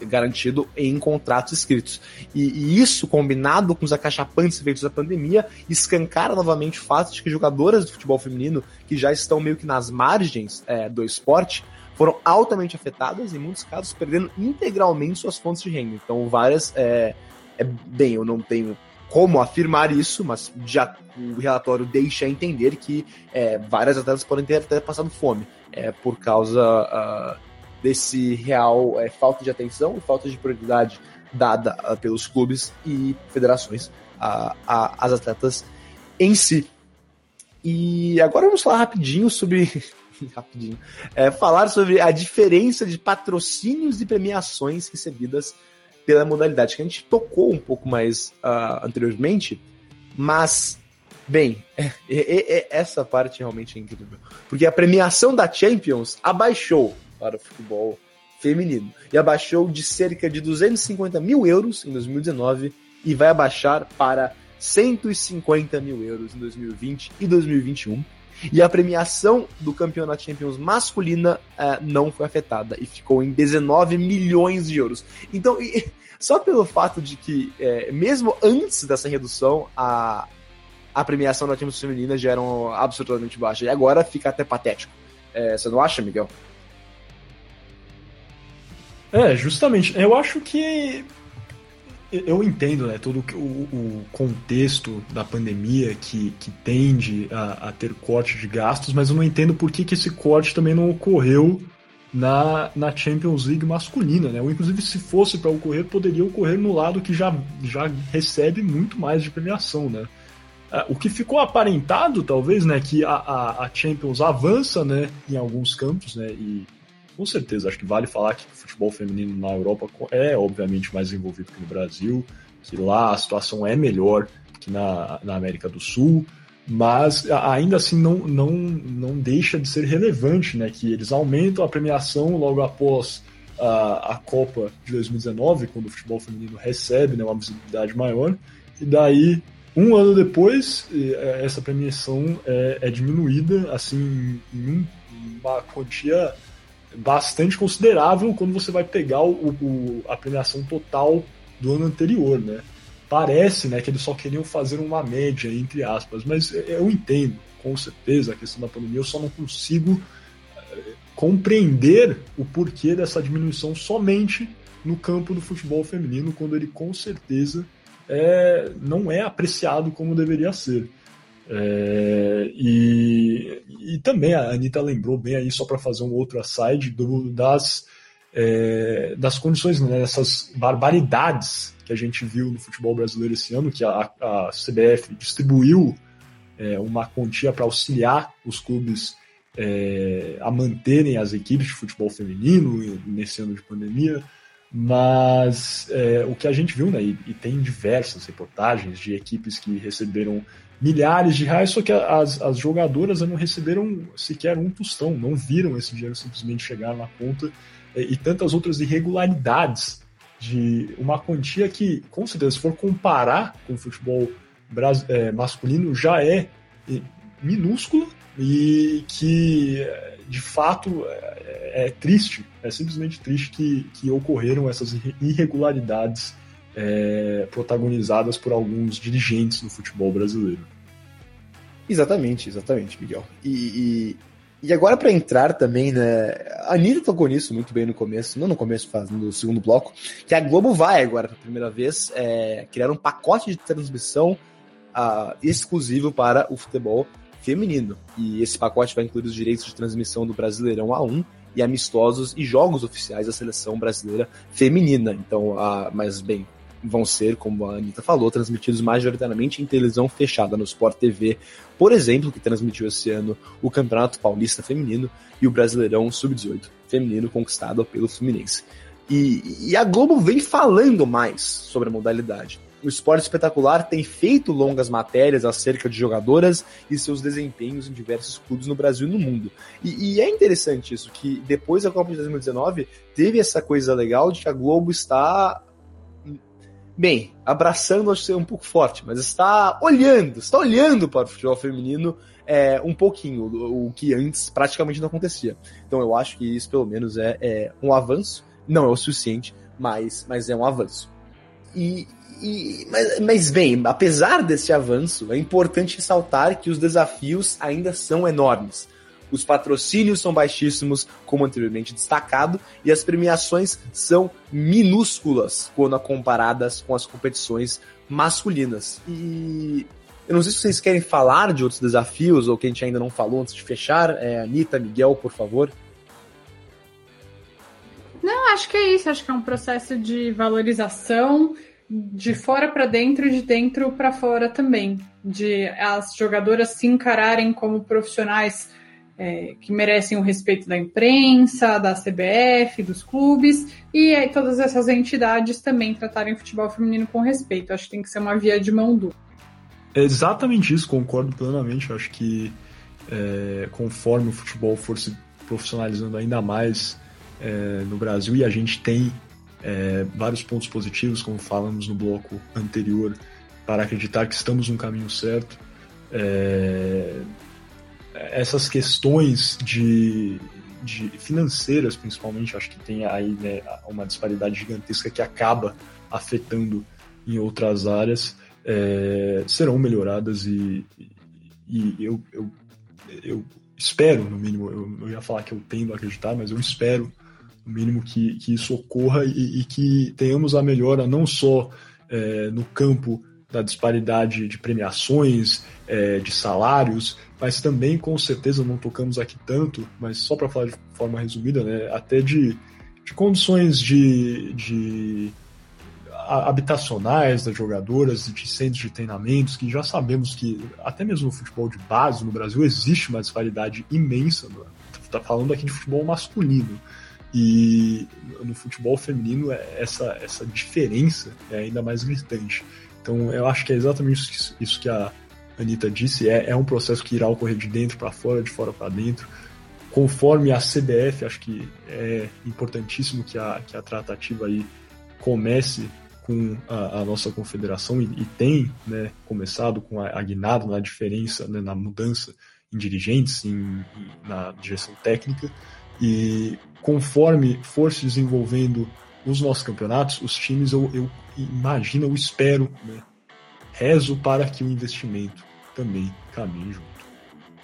Speaker 2: garantido em contratos escritos. E, e, isso, combinado com os acachapantes feitos da pandemia, escancara novamente o fato de que jogadoras de futebol feminino, que já estão meio que nas margens é, do esporte, foram altamente afetadas, em muitos casos perdendo integralmente suas fontes de renda. Então, várias. É, é, bem, eu não tenho como afirmar isso, mas já o relatório deixa entender que é, várias atletas podem ter, ter passado fome é, por causa uh, desse real é, falta de atenção e falta de prioridade dada uh, pelos clubes e federações às atletas em si. E agora vamos falar rapidinho sobre. [LAUGHS] rapidinho. É, falar sobre a diferença de patrocínios e premiações recebidas pela modalidade, que a gente tocou um pouco mais uh, anteriormente, mas. Bem, é, [LAUGHS] é, essa parte realmente é incrível. Porque a premiação da Champions abaixou para o futebol feminino. E abaixou de cerca de 250 mil euros em 2019 e vai abaixar para 150 mil euros em 2020 e 2021. E a premiação do campeonato Champions masculina uh, não foi afetada e ficou em 19 milhões de euros. Então, e, [LAUGHS] só pelo fato de que, é, mesmo antes dessa redução, a, a premiação da Champions feminina já era absolutamente baixa. E agora fica até patético. É, você não acha, Miguel?
Speaker 1: É, justamente. Eu acho que eu entendo né, todo o, o, contexto da pandemia que, que tende a, a, ter corte de gastos, mas eu não entendo por que, que esse corte também não ocorreu na, na Champions League masculina. Né? Ou, inclusive, se fosse para ocorrer, poderia ocorrer no lado que já, já recebe muito mais de premiação. Né? É, o que ficou aparentado, talvez, né, que a, a, a Champions avança né, em alguns campos, né, e com certeza, acho que vale falar que o futebol feminino na Europa é obviamente mais envolvido que no Brasil, que lá a situação é melhor que na, na América do Sul, mas ainda assim não, não, não deixa de ser relevante, né? Que eles aumentam a premiação logo após a, a Copa de 2019, quando o futebol feminino recebe né, uma visibilidade maior, e daí um ano depois é, essa premiação é, é diminuída assim em uma quantia bastante considerável quando você vai pegar o, o, a premiação total do ano anterior, né? Parece, né, que eles só queriam fazer uma média, entre aspas, mas eu entendo, com certeza, a questão da pandemia, eu só não consigo eh, compreender o porquê dessa diminuição somente no campo do futebol feminino, quando ele com certeza é, não é apreciado como deveria ser. É, e, e também a Anitta lembrou bem aí, só para fazer um outro aside, do, das, é, das condições, né, dessas barbaridades que a gente viu no futebol brasileiro esse ano, que a, a CBF distribuiu é, uma quantia para auxiliar os clubes é, a manterem as equipes de futebol feminino nesse ano de pandemia. Mas é, o que a gente viu, né, e, e, tem diversas reportagens de equipes que receberam milhares de reais, só que as, as jogadoras não receberam sequer um tostão, não viram esse dinheiro simplesmente chegar na conta, é, e tantas outras irregularidades de uma quantia que, com certeza, se for comparar com o futebol é, masculino, já é minúscula e que de fato é, é, triste, é simplesmente triste que, que ocorreram essas irregularidades é, protagonizadas por alguns dirigentes do futebol brasileiro.
Speaker 2: Exatamente, exatamente, Miguel. E, e, e agora para entrar também, né? A Anitta tocou nisso muito bem no começo, não no começo, fazendo no segundo bloco, que a Globo vai agora, pela primeira vez, é, criar um pacote de transmissão uh, exclusivo para o futebol feminino. E esse pacote vai incluir os direitos de transmissão do Brasileirão A1 e amistosos e jogos oficiais da seleção brasileira feminina. Então, uh, mas bem, vão ser, como a Anitta falou, transmitidos majoritariamente em televisão fechada no Sport TV, por exemplo, que transmitiu esse ano o Campeonato Paulista Feminino e o Brasileirão Sub-18 Feminino conquistado pelo Fluminense. E, e a Globo vem falando mais sobre a modalidade o Esporte Espetacular tem feito longas matérias acerca de jogadoras e seus desempenhos em diversos clubes no Brasil e no mundo. E, e, é interessante isso, que depois da Copa de 2019 teve essa coisa legal de que a Globo está. Bem, abraçando acho que é um pouco forte, mas está olhando, está olhando para o futebol feminino é, um pouquinho, o, o, que antes praticamente não acontecia. Então eu acho que isso pelo menos é, é um avanço, não é o suficiente, mas, mas é um avanço. E, e, mas, mas, bem, apesar desse avanço, é importante ressaltar que os desafios ainda são enormes. Os patrocínios são baixíssimos, como anteriormente destacado, e as premiações são minúsculas quando comparadas com as competições masculinas. E eu não sei se vocês querem falar de outros desafios ou que a gente ainda não falou antes de fechar. É, Anitta, Miguel, por favor.
Speaker 3: Não, acho que é isso. Acho que é um processo de valorização de fora para dentro e de dentro para fora também, de as jogadoras se encararem como profissionais é, que merecem o respeito da imprensa, da CBF, dos clubes e todas essas entidades também tratarem o futebol feminino com respeito. Acho que tem que ser uma via de mão dupla.
Speaker 1: É exatamente isso, concordo plenamente. Acho que é, conforme o futebol for se profissionalizando ainda mais é, no Brasil e a gente tem é, vários pontos positivos, como falamos no bloco anterior, para acreditar que estamos no caminho certo. É, essas questões de, de, financeiras, principalmente, acho que tem aí né, uma disparidade gigantesca que acaba afetando em outras áreas, é, serão melhoradas e, e, eu, eu, eu, espero, no mínimo, eu, eu ia falar que eu tendo a acreditar, mas eu espero no mínimo que, que isso ocorra e, e que tenhamos a melhora não só é, no campo da disparidade de premiações, é, de salários, mas também, com certeza, não tocamos aqui tanto, mas só para falar de forma resumida, né, até de, de condições de, de habitacionais das jogadoras, de centros de treinamentos, que já sabemos que até mesmo no futebol de base no Brasil existe uma disparidade imensa. Está falando aqui de futebol masculino. E no futebol feminino, é, essa, essa diferença é ainda mais gritante. Então, eu acho que é exatamente isso que a Anitta disse: é, é um processo que irá ocorrer de dentro para fora, de fora para dentro. Conforme a CBF, acho que é importantíssimo que a, que a tratativa aí comece com a, a nossa confederação e, e, tem né, começado com a, a na diferença, né, na mudança em dirigentes, em, na direção técnica. E conforme for se desenvolvendo os nossos campeonatos, os times, eu, eu imagino, eu espero, né, rezo para que o investimento também caminhe junto.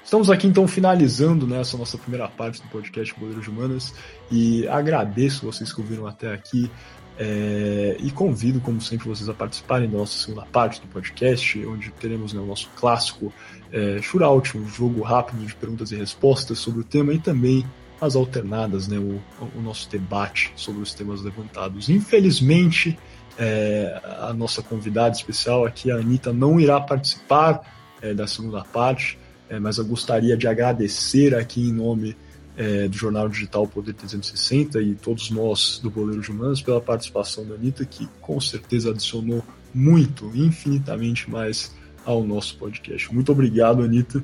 Speaker 1: Estamos aqui então finalizando né, essa nossa primeira parte do podcast Goleiros de Humanas e agradeço vocês que ouviram até aqui. É, e convido, como sempre, vocês a participarem da nossa segunda parte do podcast, onde teremos né, o nosso clássico é, Shootout, um jogo rápido de perguntas e respostas sobre o tema e também as alternadas, né, o, o nosso debate sobre os temas levantados. Infelizmente, é, a nossa convidada especial aqui, a Anitta, não irá participar é, da segunda parte, é, mas eu gostaria de agradecer aqui em nome é, do Jornal Digital Poder 360 e todos nós do Boleiro de Humanos pela participação da Anitta, que com certeza adicionou muito, infinitamente mais ao nosso podcast. Muito obrigado, Anitta,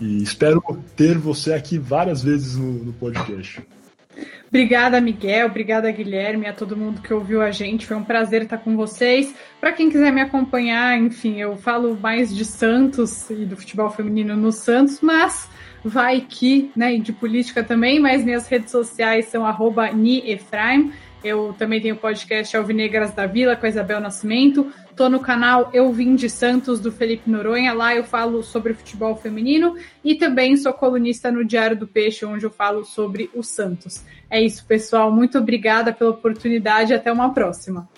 Speaker 1: e espero ter você aqui várias vezes no, no podcast.
Speaker 3: Obrigada, Miguel. Obrigada, Guilherme, a todo mundo que ouviu a gente. Foi um prazer estar com vocês. Para quem quiser me acompanhar, enfim, eu falo mais de Santos e do futebol feminino no Santos, mas vai que, né, e de política também, mas minhas redes sociais são arroba. Eu também tenho o podcast Alvinegras da Vila com a Isabel Nascimento. Tô no canal Eu Vim de Santos, do Felipe Noronha. Lá eu falo sobre futebol feminino e também sou colunista no Diário do Peixe, onde eu falo sobre o Santos. É isso, pessoal. Muito obrigada pela oportunidade. Até uma próxima.